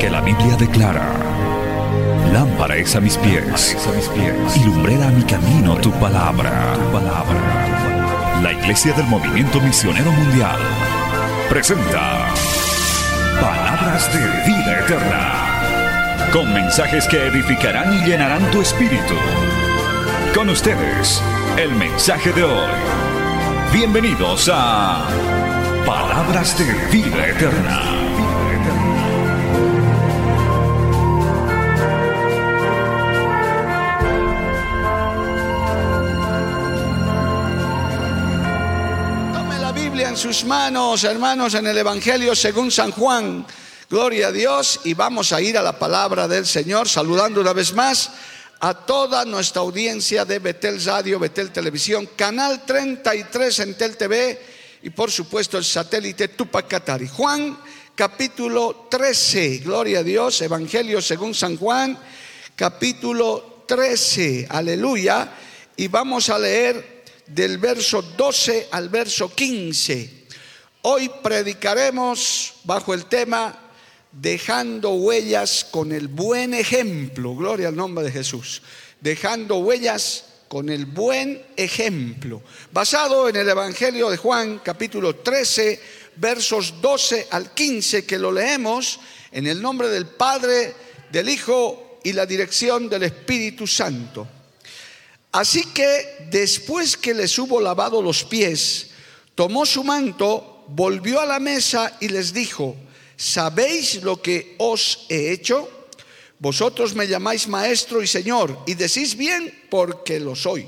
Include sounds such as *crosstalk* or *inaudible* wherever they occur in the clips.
Porque la Biblia declara, lámpara es a mis pies, y lumbrera a mi camino tu palabra. Tu palabra. La Iglesia del Movimiento Misionero Mundial presenta Palabras de Vida Eterna, con mensajes que edificarán y llenarán tu espíritu. Con ustedes, el mensaje de hoy. Bienvenidos a Palabras de Vida Eterna. Sus manos, hermanos, en el Evangelio según San Juan. Gloria a Dios y vamos a ir a la palabra del Señor, saludando una vez más a toda nuestra audiencia de Betel Radio, Betel Televisión, Canal 33 en Tel TV y por supuesto el satélite Tupac Katari. Juan capítulo 13, gloria a Dios, Evangelio según San Juan, capítulo 13, aleluya, y vamos a leer del verso 12 al verso 15. Hoy predicaremos bajo el tema dejando huellas con el buen ejemplo, gloria al nombre de Jesús, dejando huellas con el buen ejemplo, basado en el Evangelio de Juan capítulo 13, versos 12 al 15, que lo leemos en el nombre del Padre, del Hijo y la dirección del Espíritu Santo. Así que después que les hubo lavado los pies, tomó su manto, volvió a la mesa y les dijo, ¿sabéis lo que os he hecho? Vosotros me llamáis maestro y señor y decís bien porque lo soy.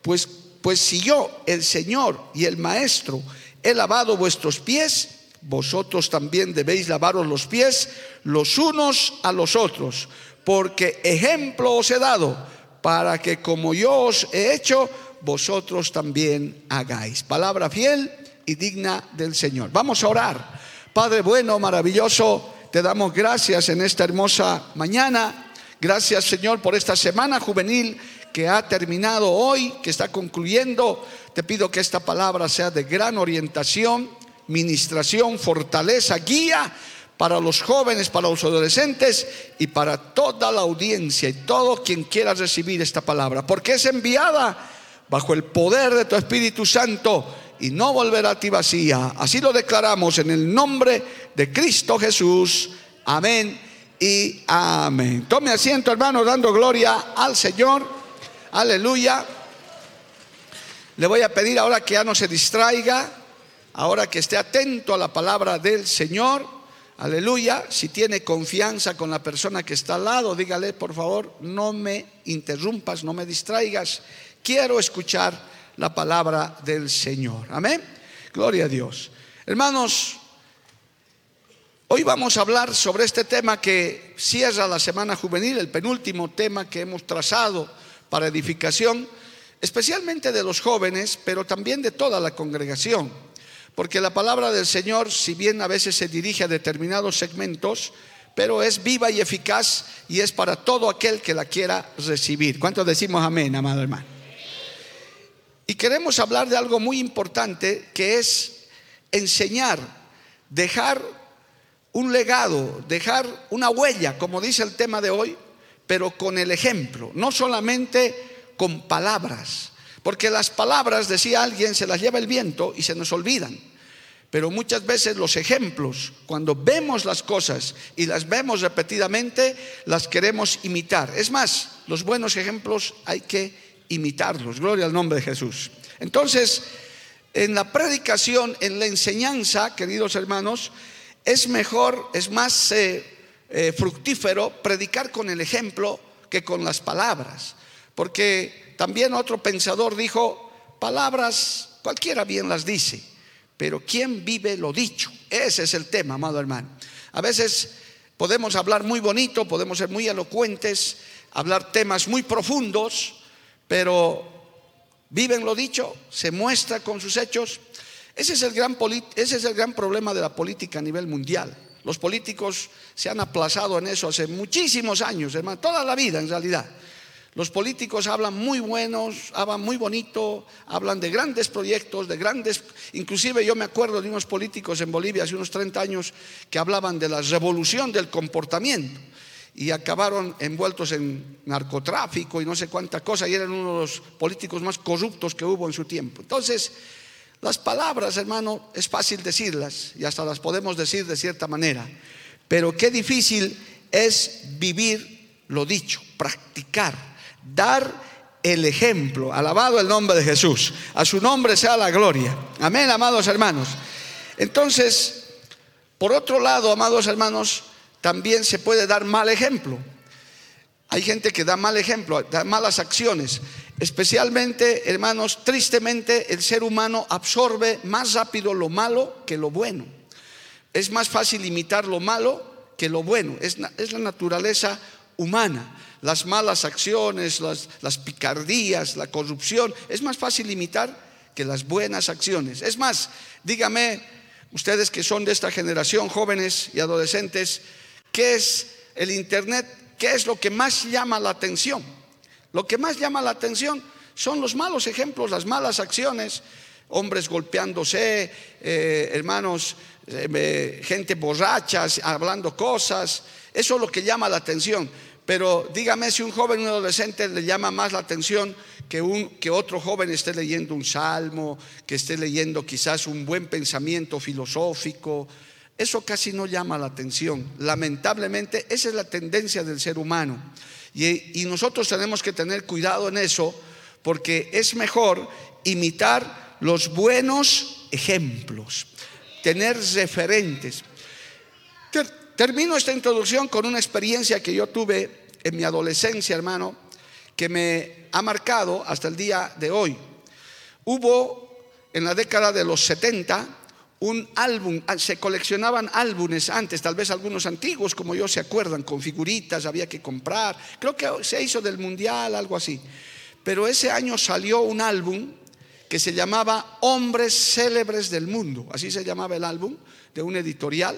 Pues, pues si yo, el señor y el maestro, he lavado vuestros pies, vosotros también debéis lavaros los pies los unos a los otros, porque ejemplo os he dado para que como yo os he hecho, vosotros también hagáis. Palabra fiel y digna del Señor. Vamos a orar. Padre bueno, maravilloso, te damos gracias en esta hermosa mañana. Gracias Señor por esta semana juvenil que ha terminado hoy, que está concluyendo. Te pido que esta palabra sea de gran orientación, ministración, fortaleza, guía para los jóvenes, para los adolescentes y para toda la audiencia y todo quien quiera recibir esta palabra, porque es enviada bajo el poder de tu Espíritu Santo y no volverá a ti vacía. Así lo declaramos en el nombre de Cristo Jesús. Amén y amén. Tome asiento, hermano, dando gloria al Señor. Aleluya. Le voy a pedir ahora que ya no se distraiga, ahora que esté atento a la palabra del Señor. Aleluya. Si tiene confianza con la persona que está al lado, dígale, por favor, no me interrumpas, no me distraigas. Quiero escuchar la palabra del Señor. Amén. Gloria a Dios. Hermanos, hoy vamos a hablar sobre este tema que cierra la semana juvenil, el penúltimo tema que hemos trazado para edificación, especialmente de los jóvenes, pero también de toda la congregación. Porque la palabra del Señor, si bien a veces se dirige a determinados segmentos, pero es viva y eficaz y es para todo aquel que la quiera recibir. ¿Cuántos decimos amén, amado hermano? Y queremos hablar de algo muy importante que es enseñar, dejar un legado, dejar una huella, como dice el tema de hoy, pero con el ejemplo, no solamente con palabras, porque las palabras, decía alguien, se las lleva el viento y se nos olvidan. Pero muchas veces los ejemplos, cuando vemos las cosas y las vemos repetidamente, las queremos imitar. Es más, los buenos ejemplos hay que imitarlos. Gloria al nombre de Jesús. Entonces, en la predicación, en la enseñanza, queridos hermanos, es mejor, es más eh, eh, fructífero predicar con el ejemplo que con las palabras. Porque también otro pensador dijo, palabras cualquiera bien las dice, pero ¿quién vive lo dicho? Ese es el tema, amado hermano. A veces podemos hablar muy bonito, podemos ser muy elocuentes, hablar temas muy profundos, pero viven lo dicho, se muestra con sus hechos. Ese es el gran, ese es el gran problema de la política a nivel mundial. Los políticos se han aplazado en eso hace muchísimos años, hermano, toda la vida en realidad. Los políticos hablan muy buenos, hablan muy bonito, hablan de grandes proyectos, de grandes... Inclusive yo me acuerdo de unos políticos en Bolivia hace unos 30 años que hablaban de la revolución del comportamiento y acabaron envueltos en narcotráfico y no sé cuánta cosa y eran uno de los políticos más corruptos que hubo en su tiempo. Entonces, las palabras, hermano, es fácil decirlas y hasta las podemos decir de cierta manera, pero qué difícil es vivir lo dicho, practicar dar el ejemplo. Alabado el nombre de Jesús. A su nombre sea la gloria. Amén, amados hermanos. Entonces, por otro lado, amados hermanos, también se puede dar mal ejemplo. Hay gente que da mal ejemplo, da malas acciones. Especialmente, hermanos, tristemente el ser humano absorbe más rápido lo malo que lo bueno. Es más fácil imitar lo malo que lo bueno. Es, la naturaleza humana las malas acciones, las, picardías, la corrupción, es más fácil imitar que las buenas acciones. Es más, dígame, ustedes que son de esta generación, jóvenes y adolescentes, ¿qué es el Internet? ¿Qué es lo que más llama la atención? Lo que más llama la atención son los malos ejemplos, las malas acciones, hombres golpeándose, eh, hermanos, eh, gente borracha, hablando cosas. Eso es lo que llama la atención. Pero dígame si un joven, un adolescente le llama más la atención que, un, que otro joven esté leyendo un salmo, que esté leyendo quizás un buen pensamiento filosófico. Eso casi no llama la atención. Lamentablemente, esa es la tendencia del ser humano. Y, y nosotros tenemos que tener cuidado en eso, porque es mejor imitar los buenos ejemplos, tener referentes. Termino esta introducción con una experiencia que yo tuve en mi adolescencia, hermano, que me ha marcado hasta el día de hoy. Hubo en la década de los 70 un álbum, ah, se coleccionaban álbumes antes, tal vez algunos antiguos, como yo se acuerdan, con figuritas, había que comprar. Creo que se hizo del mundial, algo así. Pero ese año salió un álbum que se llamaba Hombres Célebres del Mundo, así se llamaba el álbum, de un editorial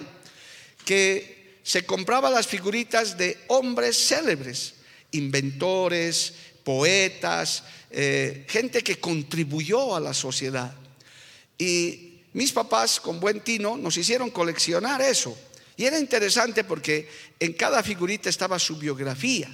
que se compraba las figuritas de hombres célebres, inventores, poetas, eh, gente que contribuyó a la sociedad. Y mis papás, con buen tino, nos hicieron coleccionar eso. Y era interesante porque en cada figurita estaba su biografía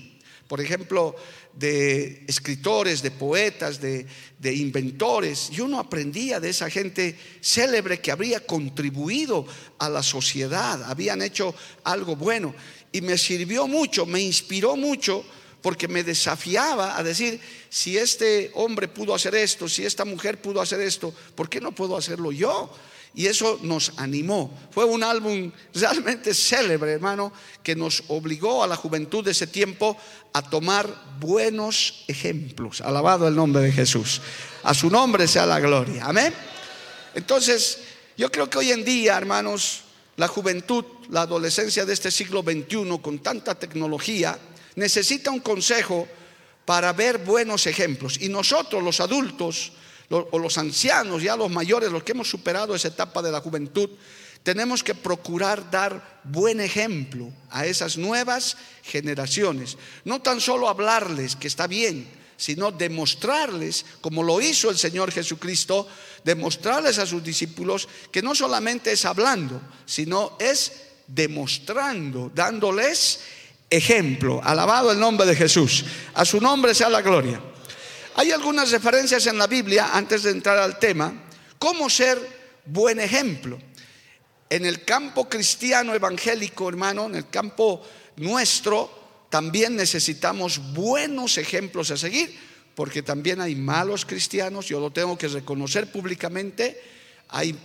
por ejemplo, de escritores, de poetas, de, inventores. Yo no aprendía de esa gente célebre que habría contribuido a la sociedad, habían hecho algo bueno. Y me sirvió mucho, me inspiró mucho porque me desafiaba a decir, si este hombre pudo hacer esto, si esta mujer pudo hacer esto, ¿por qué no puedo hacerlo yo? Y eso nos animó. Fue un álbum realmente célebre, hermano, que nos obligó a la juventud de ese tiempo a tomar buenos ejemplos. Alabado el nombre de Jesús. A su nombre sea la gloria. Amén. Entonces, yo creo que hoy en día, hermanos, la juventud, la adolescencia de este siglo XXI, con tanta tecnología, necesita un consejo para ver buenos ejemplos. Y nosotros, los adultos, o los ancianos, ya los mayores, los que hemos superado esa etapa de la juventud, tenemos que procurar dar buen ejemplo a esas nuevas generaciones. No tan solo hablarles que está bien, sino demostrarles, como lo hizo el Señor Jesucristo, demostrarles a sus discípulos que no solamente es hablando, sino es demostrando, dándoles ejemplo. Alabado el nombre de Jesús. A su nombre sea la gloria. Hay algunas referencias en la Biblia, antes de entrar al tema, cómo ser buen ejemplo. En el campo cristiano evangélico, hermano, en el campo nuestro, también necesitamos buenos ejemplos a seguir, porque también hay malos cristianos, yo lo tengo que reconocer públicamente, hay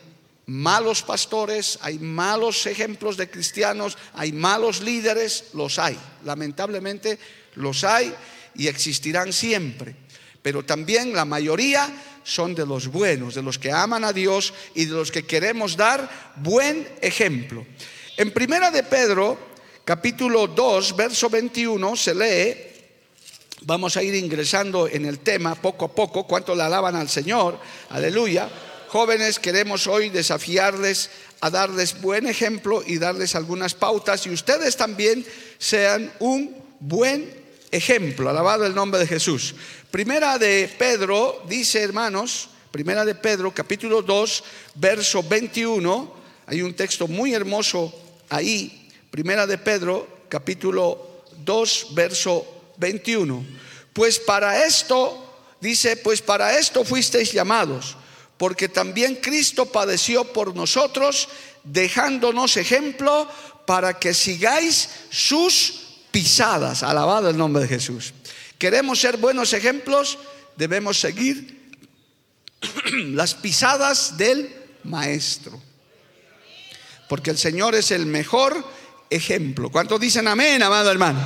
malos pastores, hay malos ejemplos de cristianos, hay malos líderes, los hay, lamentablemente los hay y existirán siempre pero también la mayoría son de los buenos, de los que aman a Dios y de los que queremos dar buen ejemplo. En Primera de Pedro, capítulo 2, verso 21, se lee, vamos a ir ingresando en el tema poco a poco, cuánto le alaban al Señor, aleluya. Jóvenes, queremos hoy desafiarles a darles buen ejemplo y darles algunas pautas y ustedes también sean un buen ejemplo, alabado el nombre de Jesús. Primera de Pedro dice, hermanos, primera de Pedro, capítulo 2, verso 21, hay un texto muy hermoso ahí, primera de Pedro, capítulo 2, verso 21. Pues para esto, dice, pues para esto fuisteis llamados, porque también Cristo padeció por nosotros, dejándonos ejemplo para que sigáis sus pisadas. Alabado el nombre de Jesús. Queremos ser buenos ejemplos, debemos seguir *clears throat* las pisadas del Maestro. Porque el Señor es el mejor ejemplo. ¿Cuántos dicen amén, amado hermano?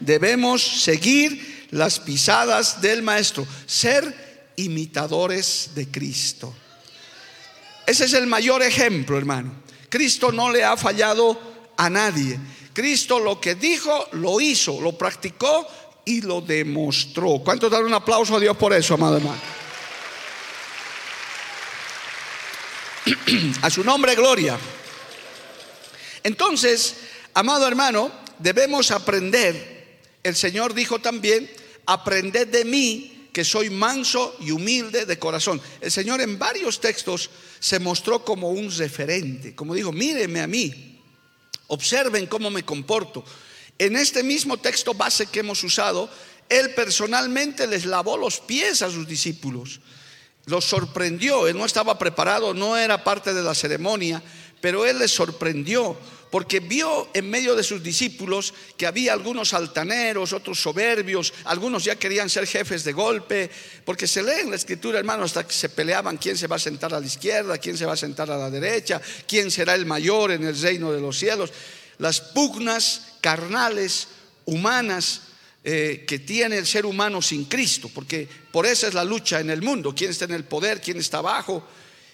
Debemos seguir las pisadas del Maestro, ser imitadores de Cristo. Ese es el mayor ejemplo, hermano. Cristo no le ha fallado a nadie. Cristo lo que dijo, lo hizo, lo practicó y lo demostró. ¿Cuánto dar un aplauso a Dios por eso, amado hermano? *clears throat* a su nombre, gloria. Entonces, amado hermano, debemos aprender. El Señor dijo también, aprended de mí que soy manso y humilde de corazón. El Señor en varios textos se mostró como un referente, como dijo, mírenme a mí, observen cómo me comporto. En este mismo texto base que hemos usado, Él personalmente les lavó los pies a sus discípulos. Los sorprendió, Él no estaba preparado, no era parte de la ceremonia, pero Él les sorprendió porque vio en medio de sus discípulos que había algunos altaneros, otros soberbios, algunos ya querían ser jefes de golpe, porque se lee en la escritura, hermano, hasta que se peleaban quién se va a sentar a la izquierda, quién se va a sentar a la derecha, quién será el mayor en el reino de los cielos. Las pugnas carnales, humanas, eh, que tiene el ser humano sin Cristo, porque por eso es la lucha en el mundo, quién está en el poder, quién está abajo.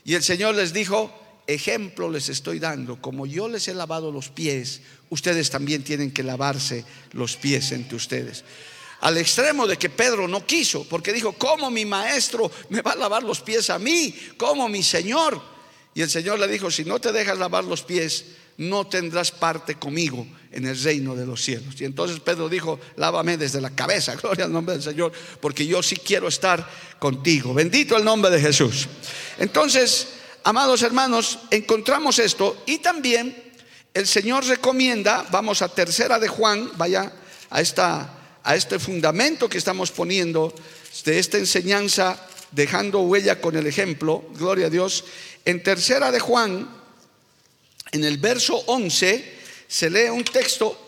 Y el Señor les dijo, ejemplo les estoy dando, como yo les he lavado los pies, ustedes también tienen que lavarse los pies entre ustedes. Al extremo de que Pedro no quiso, porque dijo, ¿cómo mi maestro me va a lavar los pies a mí? ¿Cómo mi Señor? Y el Señor le dijo, si no te dejas lavar los pies, no tendrás parte conmigo en el reino de los cielos. Y entonces Pedro dijo, lávame desde la cabeza, *laughs* gloria al nombre del Señor, porque yo sí quiero estar contigo. Bendito el nombre de Jesús. Entonces, Amados hermanos, encontramos esto y también el Señor recomienda, vamos a tercera de Juan, vaya a, esta, a este fundamento que estamos poniendo de esta enseñanza, dejando huella con el ejemplo, gloria a Dios. En tercera de Juan, en el verso 11, se lee un texto,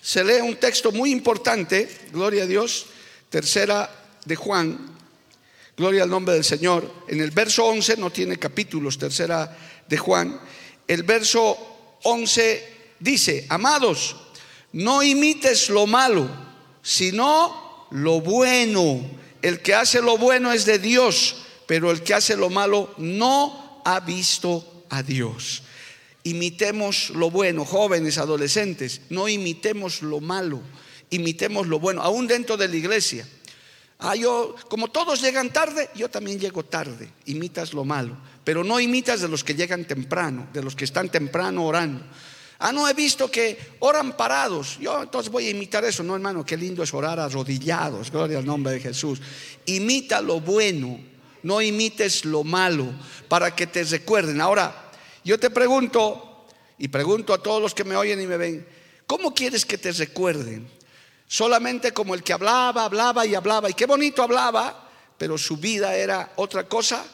se lee un texto muy importante, gloria a Dios, tercera de Juan, Gloria al nombre del Señor. En el verso 11 no tiene capítulos, tercera de Juan. El verso 11 dice, amados, no imites lo malo, sino lo bueno. El que hace lo bueno es de Dios, pero el que hace lo malo no ha visto a Dios. Imitemos lo bueno, jóvenes, adolescentes, no imitemos lo malo, imitemos lo bueno, aún dentro de la iglesia. Ah, yo, como todos llegan tarde, yo también llego tarde. Imitas lo malo. Pero no imitas de los que llegan temprano, de los que están temprano orando. Ah, no he visto que oran parados. Yo entonces voy a imitar eso. No, hermano, qué lindo es orar arrodillados. Gloria al nombre de Jesús. Imita lo bueno, no imites lo malo, para que te recuerden. Ahora, yo te pregunto, y pregunto a todos los que me oyen y me ven, ¿cómo quieres que te recuerden? Solamente como el que hablaba, hablaba y hablaba, y qué bonito hablaba, pero su vida era otra cosa,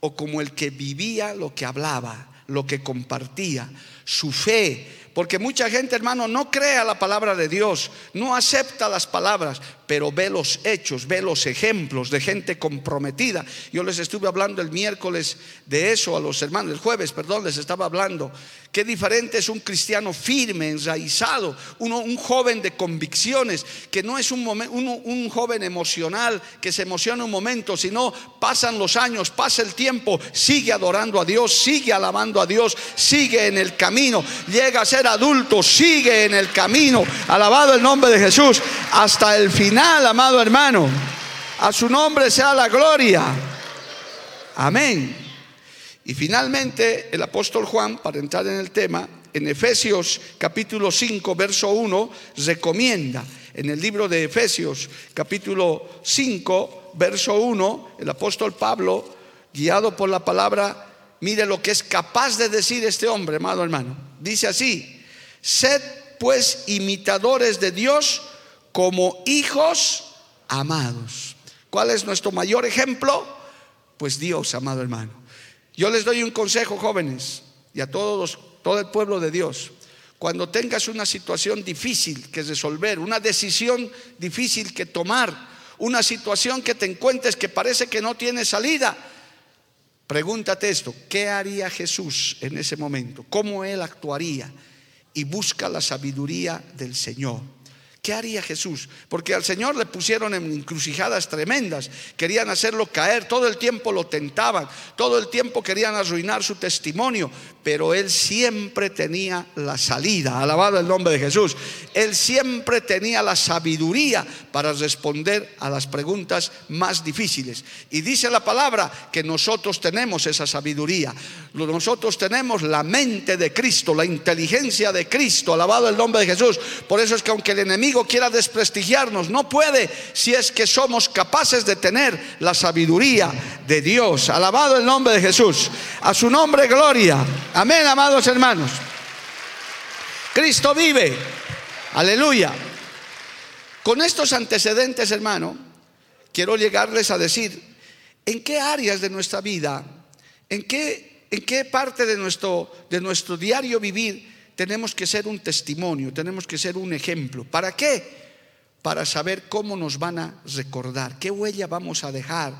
o como el que vivía lo que hablaba, lo que compartía, su fe, porque mucha gente, hermano, no cree a la palabra de Dios, no acepta las palabras, pero ve los hechos, ve los ejemplos de gente comprometida. Yo les estuve hablando el miércoles de eso a los hermanos, el jueves, perdón, les estaba hablando. Qué diferente es un cristiano firme, enraizado, un joven de convicciones, que no es un joven emocional, que se emociona un momento, sino pasan los años, pasa el tiempo, sigue adorando a Dios, sigue alabando a Dios, sigue en el camino, llega a ser adulto, sigue en el camino, alabado el nombre de Jesús, hasta el final amado hermano. A su nombre sea la gloria. Amén. Y finalmente el apóstol Juan, para entrar en el tema, en Efesios capítulo 5, verso 1, recomienda. En el libro de Efesios capítulo 5, verso 1, el apóstol Pablo, guiado por la palabra, mire lo que es capaz de decir este hombre, amado hermano. Dice así, sed pues imitadores de Dios como hijos amados. ¿Cuál es nuestro mayor ejemplo? Pues Dios, amado hermano. Yo les doy un consejo, jóvenes, y a todos, todo el pueblo de Dios. Cuando tengas una situación difícil que resolver, una decisión difícil que tomar, una situación que te encuentres que parece que no tiene salida, pregúntate esto, ¿qué haría Jesús en ese momento? ¿Cómo él actuaría? Y busca la sabiduría del Señor. ¿Qué haría Jesús? Porque al Señor le pusieron en encrucijadas tremendas, querían hacerlo caer, todo el tiempo lo tentaban, todo el tiempo querían arruinar su testimonio, pero Él siempre tenía la salida, alabado el nombre de Jesús, Él siempre tenía la sabiduría para responder a las preguntas más difíciles. Y dice la palabra que nosotros tenemos esa sabiduría, nosotros tenemos la mente de Cristo, la inteligencia de Cristo, alabado el nombre de Jesús. Por eso es que aunque el enemigo quiera desprestigiarnos. No puede si es que somos capaces de tener la sabiduría de Dios. Alabado el nombre de Jesús. A su nombre gloria. Amén, amados hermanos. Cristo vive. Aleluya. Con estos antecedentes, hermano, quiero llegarles a decir en qué áreas de nuestra vida, en qué, en qué parte de nuestro, de nuestro diario vivir tenemos que ser un testimonio, tenemos que ser un ejemplo. ¿Para qué? Para saber cómo nos van a recordar, qué huella vamos a dejar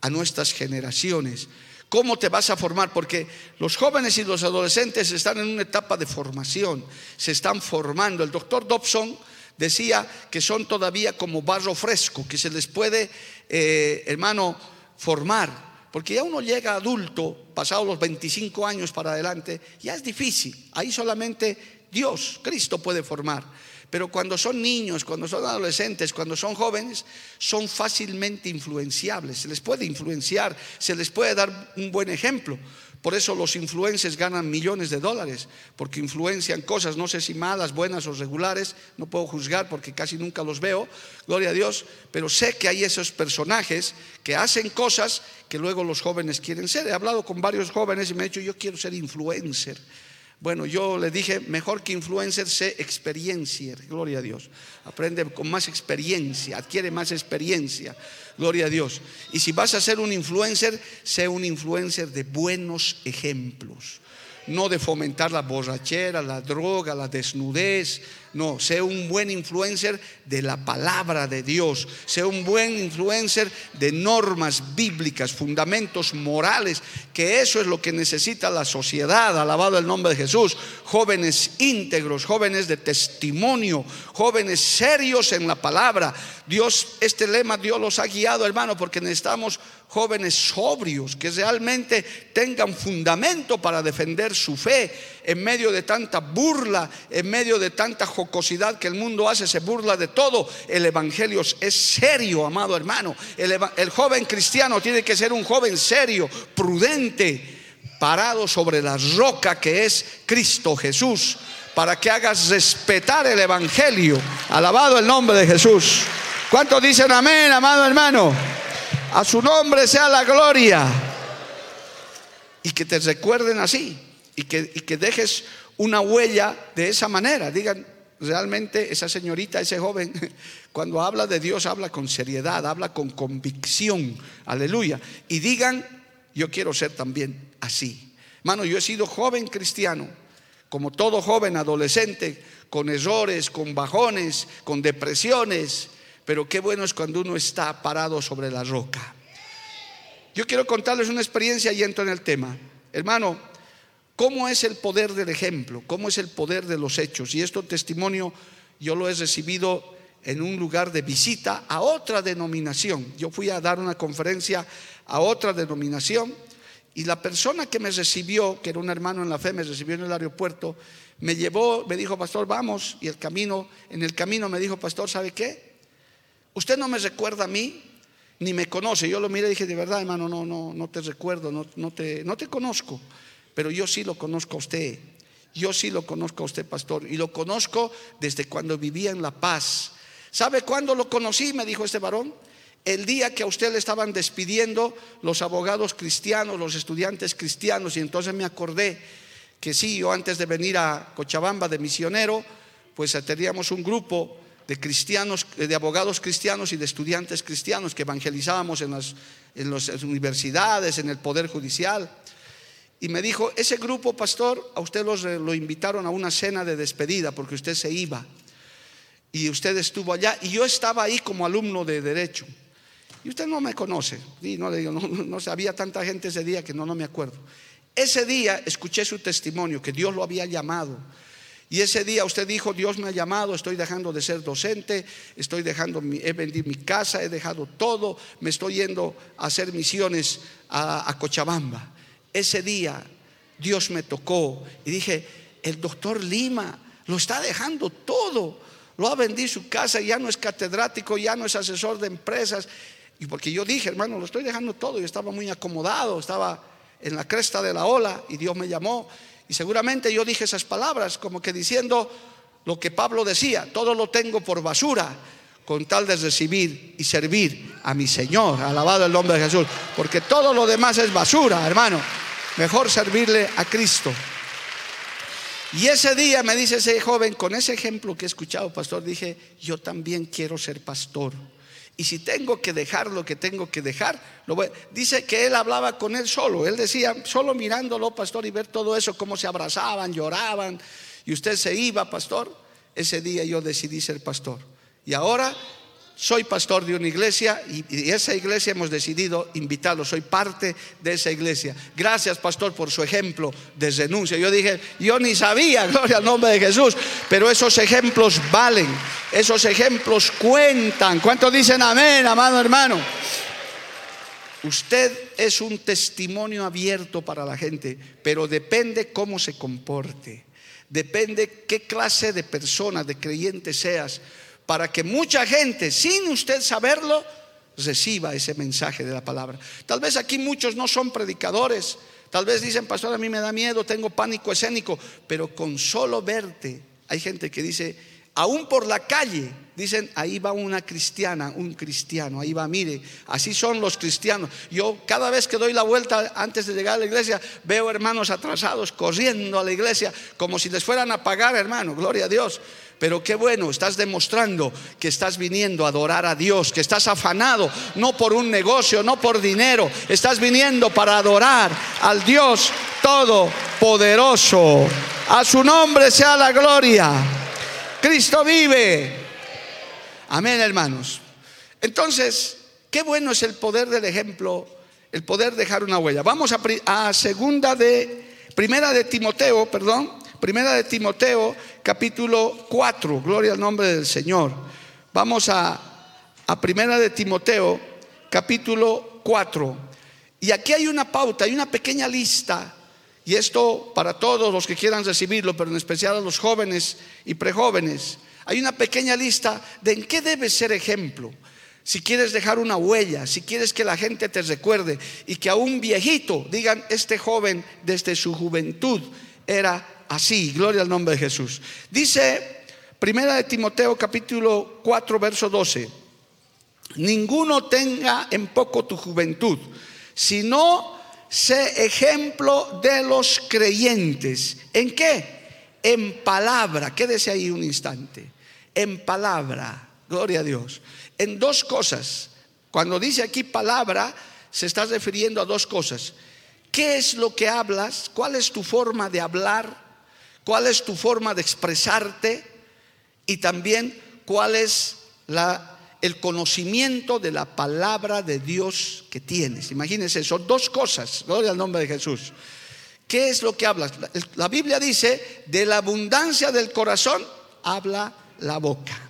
a nuestras generaciones, cómo te vas a formar, porque los jóvenes y los adolescentes están en una etapa de formación, se están formando. El doctor Dobson decía que son todavía como barro fresco, que se les puede, eh, hermano, formar. Porque ya uno llega adulto, pasado los 25 años para adelante, ya es difícil. Ahí solamente Dios, Cristo puede formar. Pero cuando son niños, cuando son adolescentes, cuando son jóvenes, son fácilmente influenciables. Se les puede influenciar, se les puede dar un buen ejemplo. Por eso los influencers ganan millones de dólares, porque influencian cosas, no sé si malas, buenas o regulares, no puedo juzgar porque casi nunca los veo, gloria a Dios, pero sé que hay esos personajes que hacen cosas que luego los jóvenes quieren ser. He hablado con varios jóvenes y me han dicho, yo quiero ser influencer. Bueno, yo le dije, mejor que influencer, sé experiencia, gloria a Dios. Aprende con más experiencia, adquiere más experiencia, gloria a Dios. Y si vas a ser un influencer, sé un influencer de buenos ejemplos no de fomentar la borrachera, la droga, la desnudez. No, sé un buen influencer de la palabra de Dios. Sé un buen influencer de normas bíblicas, fundamentos morales, que eso es lo que necesita la sociedad. Alabado el nombre de Jesús. Jóvenes íntegros, jóvenes de testimonio, jóvenes serios en la palabra. Dios, este lema Dios los ha guiado, hermano, porque necesitamos jóvenes sobrios que realmente tengan fundamento para defender su fe en medio de tanta burla, en medio de tanta jocosidad que el mundo hace, se burla de todo. El Evangelio es serio, amado hermano. El, el joven cristiano tiene que ser un joven serio, prudente, parado sobre la roca que es Cristo Jesús, para que hagas respetar el Evangelio. Alabado el nombre de Jesús. ¿Cuántos dicen amén, amado hermano? A su nombre sea la gloria. Y que te recuerden así. Y que, y que dejes una huella de esa manera. Digan, realmente esa señorita, ese joven, *laughs* cuando habla de Dios, habla con seriedad, habla con convicción. Aleluya. Y digan, yo quiero ser también así. Hermano, yo he sido joven cristiano, como todo joven adolescente, con errores, con bajones, con depresiones, pero qué bueno es cuando uno está parado sobre la roca. Yo quiero contarles una experiencia y entro en el tema. Hermano, ¿cómo es el poder del ejemplo? ¿Cómo es el poder de los hechos? Y esto testimonio yo lo he recibido en un lugar de visita a otra denominación. Yo fui a dar una conferencia a otra denominación y la persona que me recibió, que era un hermano en la fe, me recibió en el aeropuerto, me llevó, me dijo, pastor, vamos, y el camino, en el camino me dijo, pastor, ¿sabe qué? Usted no me recuerda a mí, ni me conoce. Yo lo miré y dije, de verdad, hermano, no, no, no te recuerdo, no, no, te, no te conozco, pero yo sí lo conozco a usted. Yo sí lo conozco a usted, pastor, y lo conozco desde cuando vivía en La Paz. ¿Sabe cuándo lo conocí? Me dijo este varón. El día que a usted le estaban despidiendo los abogados cristianos, los estudiantes cristianos, y entonces me acordé que sí, yo antes de venir a Cochabamba de misionero, pues teníamos un grupo de cristianos, de abogados cristianos y de estudiantes cristianos que evangelizábamos en las, en las universidades, en el poder judicial. Y me dijo, ese grupo, pastor, a usted los, lo invitaron a una cena de despedida porque usted se iba. Y usted estuvo allá y yo estaba ahí como alumno de derecho. Y usted no me conoce. Y no le digo, no, no, había tanta gente ese día que no, no me acuerdo. Ese día escuché su testimonio, que Dios lo había llamado. Y ese día usted dijo, Dios me ha llamado, estoy dejando de ser docente, estoy dejando, he vendido mi casa, he dejado todo, me estoy yendo a hacer misiones a, a Cochabamba. Ese día Dios me tocó y dije, el doctor Lima lo está dejando todo, lo ha vendido su casa, ya no es catedrático, ya no es asesor de empresas. Y porque yo dije, hermano, lo estoy dejando todo, yo estaba muy acomodado, estaba en la cresta de la ola y Dios me llamó. Y seguramente yo dije esas palabras como que diciendo lo que Pablo decía, todo lo tengo por basura con tal de recibir y servir a mi Señor, alabado el nombre de Jesús, porque todo lo demás es basura, hermano. Mejor servirle a Cristo. Y ese día me dice ese joven, con ese ejemplo que he escuchado, pastor, dije, yo también quiero ser pastor. Y si tengo que dejar lo que tengo que dejar, lo dice que él hablaba con él solo. Él decía, solo mirándolo, pastor, y ver todo eso, cómo se abrazaban, lloraban, y usted se iba, pastor. Ese día yo decidí ser pastor. Y ahora soy pastor de una iglesia y, esa iglesia hemos decidido invitarlo, soy parte de esa iglesia. Gracias, pastor, por su ejemplo de renuncia. Yo dije, yo ni sabía, *laughs* gloria al nombre de Jesús, pero esos ejemplos valen, esos ejemplos cuentan. ¿Cuántos dicen amén, amado hermano? Usted es un testimonio abierto para la gente, pero depende cómo se comporte, depende qué clase de persona, de creyente seas para que mucha gente, sin usted saberlo, reciba ese mensaje de la palabra. Tal vez aquí muchos no son predicadores, tal vez dicen, pastor, a mí me da miedo, tengo pánico escénico, pero con solo verte, hay gente que dice, aún por la calle, dicen, ahí va una cristiana, un cristiano, ahí va, mire, así son los cristianos. Yo cada vez que doy la vuelta antes de llegar a la iglesia, veo hermanos atrasados corriendo a la iglesia como si les fueran a pagar, hermano, gloria a Dios. Pero qué bueno, estás demostrando que estás viniendo a adorar a Dios, que estás afanado no por un negocio, no por dinero, estás viniendo para adorar al Dios Todopoderoso. A su nombre sea la gloria. Cristo vive. Amén, hermanos. Entonces, qué bueno es el poder del ejemplo, el poder dejar una huella. Vamos a, a segunda de, primera de Timoteo, perdón, primera de Timoteo, capítulo 4, gloria al nombre del Señor. Vamos a, a primera de Timoteo, capítulo 4. Y aquí hay una pauta, hay una pequeña lista y esto para todos los que quieran recibirlo, pero en especial a los jóvenes y prejóvenes. Hay una pequeña lista de en qué debes ser ejemplo. Si quieres dejar una huella, si quieres que la gente te recuerde y que a un viejito digan, este joven desde su juventud era así, gloria al nombre de Jesús. Dice Primera de Timoteo capítulo 4 verso 12, ninguno tenga en poco tu juventud, sino sé ejemplo de los creyentes. ¿En qué? En palabra. Quédese ahí un instante. En palabra. Gloria a Dios. En dos cosas. Cuando dice aquí palabra, se está refiriendo a dos cosas. ¿Qué es lo que hablas? ¿Cuál es tu forma de hablar? ¿Cuál es tu forma de expresarte? Y también cuál es la el conocimiento de la palabra de Dios que tienes. Imagínense, son dos cosas. Gloria al nombre de Jesús. ¿Qué es lo que hablas? La Biblia dice, de la abundancia del corazón habla la boca.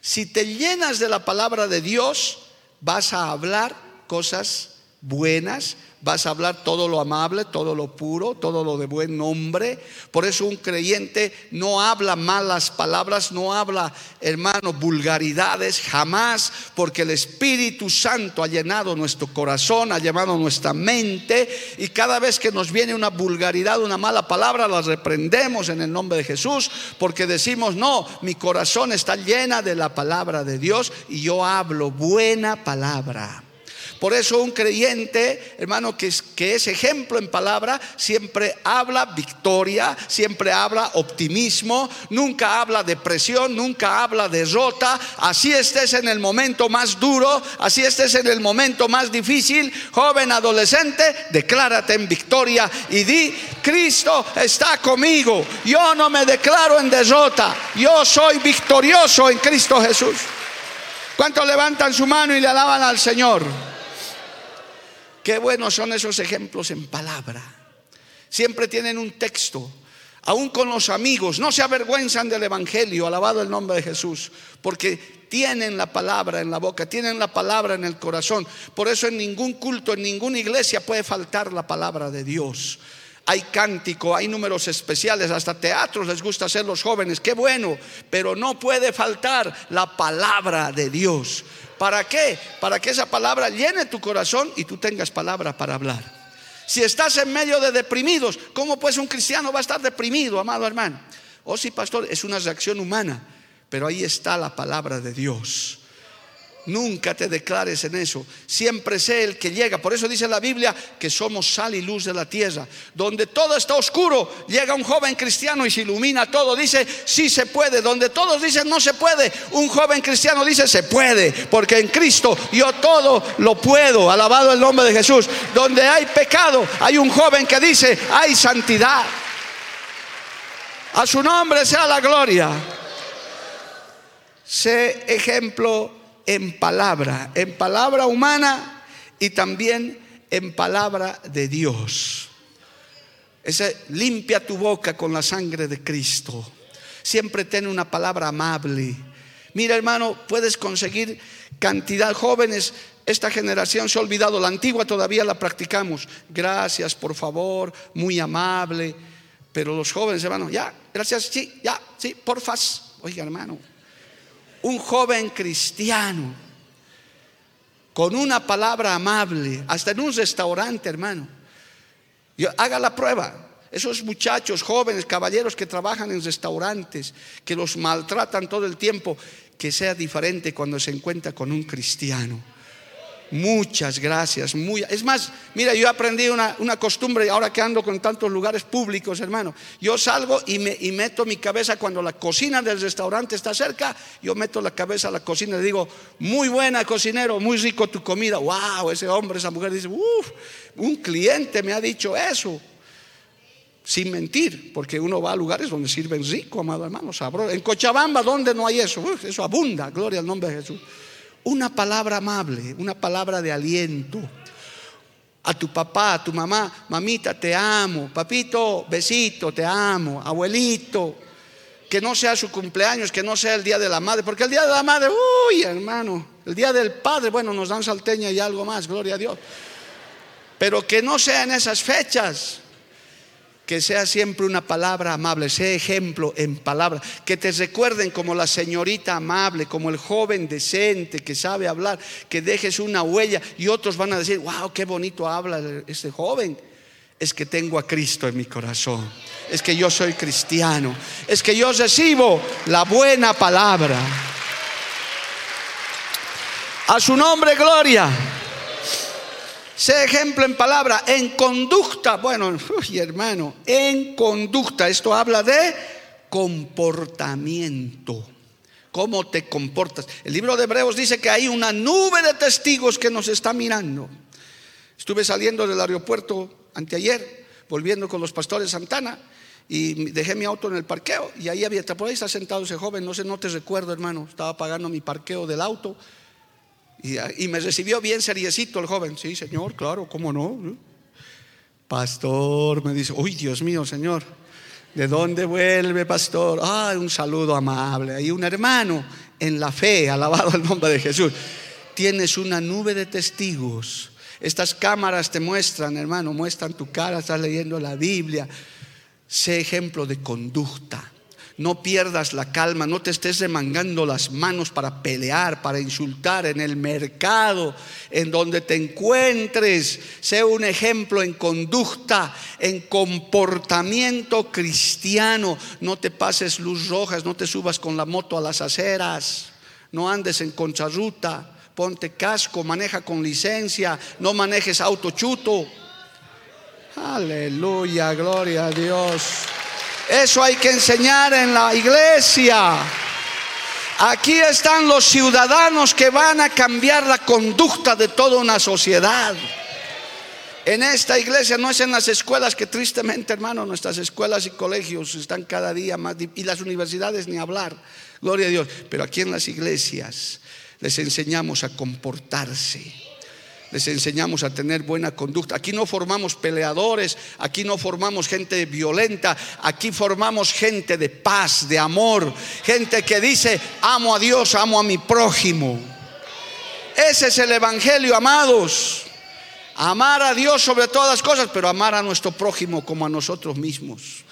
Si te llenas de la palabra de Dios, vas a hablar cosas buenas, Vas a hablar todo lo amable, todo lo puro, todo lo de buen nombre. Por eso un creyente no habla malas palabras, no habla, hermano, vulgaridades, jamás, porque el Espíritu Santo ha llenado nuestro corazón, ha llenado nuestra mente, y cada vez que nos viene una vulgaridad, una mala palabra, la reprendemos en el nombre de Jesús, porque decimos, no, mi corazón está llena de la palabra de Dios y yo hablo buena palabra. Por eso un creyente, hermano, que es, que es ejemplo en palabra, siempre habla victoria, siempre habla optimismo, nunca habla depresión, nunca habla derrota. Así estés en el momento más duro, así estés en el momento más difícil, joven, adolescente, declárate en victoria y di, Cristo está conmigo. Yo no me declaro en derrota, yo soy victorioso en Cristo Jesús. ¿Cuántos levantan su mano y le alaban al Señor? Qué buenos son esos ejemplos en palabra. Siempre tienen un texto. Aún con los amigos, no se avergüenzan del Evangelio, alabado el nombre de Jesús, porque tienen la palabra en la boca, tienen la palabra en el corazón. Por eso en ningún culto, en ninguna iglesia puede faltar la palabra de Dios. Hay cántico, hay números especiales, hasta teatros les gusta hacer los jóvenes, qué bueno, pero no puede faltar la palabra de Dios. ¿Para qué? Para que esa palabra llene tu corazón y tú tengas palabra para hablar. Si estás en medio de deprimidos, ¿cómo pues un cristiano va a estar deprimido, amado hermano? Oh sí, pastor, es una reacción humana, pero ahí está la palabra de Dios. Nunca te declares en eso. Siempre sé el que llega. Por eso dice la Biblia que somos sal y luz de la tierra. Donde todo está oscuro, llega un joven cristiano y se ilumina todo. Dice, sí se puede. Donde todos dicen no se puede, un joven cristiano dice se puede. Porque en Cristo yo todo lo puedo. Alabado el nombre de Jesús. Donde hay pecado, hay un joven que dice, hay santidad. A su nombre sea la gloria. Sé ejemplo en palabra, en palabra humana y también en palabra de Dios. Ese, limpia tu boca con la sangre de Cristo. Siempre ten una palabra amable. Mira, hermano, puedes conseguir cantidad jóvenes. Esta generación se ha olvidado, la antigua todavía la practicamos. Gracias, por favor, muy amable. Pero los jóvenes, hermano, ya, gracias, sí, ya, sí, porfas. Oiga, hermano, un joven cristiano con una palabra amable, hasta en un restaurante, hermano. haga la prueba. Esos muchachos jóvenes, caballeros que trabajan en restaurantes, que los maltratan todo el tiempo, que sea diferente cuando se encuentra con un cristiano. Muchas gracias. Es más, mira, yo aprendí una, costumbre ahora que ando con tantos lugares públicos, hermano. Yo salgo y, me, meto mi cabeza cuando la cocina del restaurante está cerca. Yo meto la cabeza a la cocina y digo, muy buena cocinero, muy rico tu comida. Wow, ese hombre, esa mujer dice, uff, un cliente me ha dicho eso. Sin mentir, porque uno va a lugares donde sirven rico, amado hermano, sabroso. En Cochabamba, donde no hay eso, eso abunda, gloria al nombre de Jesús una palabra amable, una palabra de aliento. A tu papá, a tu mamá, mamita, te amo. Papito, besito, te amo. Abuelito, que no sea su cumpleaños, que no sea el día de la madre, porque el día de la madre, uy, hermano, el día del padre, bueno, nos dan salteña y algo más, gloria a Dios. Pero que no sea en esas fechas que sea siempre una palabra amable, sea ejemplo en palabra, que te recuerden como la señorita amable, como el joven decente que sabe hablar, que dejes una huella y otros van a decir, wow, qué bonito habla este joven. Es que tengo a Cristo en mi corazón, es que yo soy cristiano, es que yo recibo la buena palabra. A su nombre, gloria. Sé ejemplo en palabra, en conducta. Bueno, hermano, en conducta. Esto habla de comportamiento. ¿Cómo te comportas? El libro de Hebreos dice que hay una nube de testigos que nos está mirando. Estuve saliendo del aeropuerto anteayer, volviendo con los pastores Santana y dejé mi auto en el parqueo y ahí había, por ahí está sentado ese joven, no sé, no te recuerdo hermano, estaba pagando mi parqueo del auto y, me recibió bien seriecito el joven. Sí, señor, claro, ¿cómo no? Pastor, me dice, uy, Dios mío, señor, ¿de dónde vuelve, pastor? Ah, un saludo amable. Hay un hermano en la fe, alabado el nombre de Jesús. Tienes una nube de testigos. Estas cámaras te muestran, hermano, muestran tu cara, estás leyendo la Biblia. Sé ejemplo de conducta. No pierdas la calma, no te estés remangando las manos para pelear, para insultar en el mercado, en donde te encuentres. Sé un ejemplo en conducta, en comportamiento cristiano. No te pases luz rojas, no te subas con la moto a las aceras, no andes en concharruta, ponte casco, maneja con licencia, no manejes auto chuto. Aleluya, gloria a Dios. Eso hay que enseñar en la iglesia. Aquí están los ciudadanos que van a cambiar la conducta de toda una sociedad. En esta iglesia, no es en las escuelas, que tristemente, hermano, nuestras escuelas y colegios están cada día más, y las universidades ni hablar, gloria a Dios, pero aquí en las iglesias les enseñamos a comportarse les enseñamos a tener buena conducta. Aquí no formamos peleadores, aquí no formamos gente violenta, aquí formamos gente de paz, de amor, gente que dice, amo a Dios, amo a mi prójimo. Ese es el Evangelio, amados. Amar a Dios sobre todas las cosas, pero amar a nuestro prójimo como a nosotros mismos.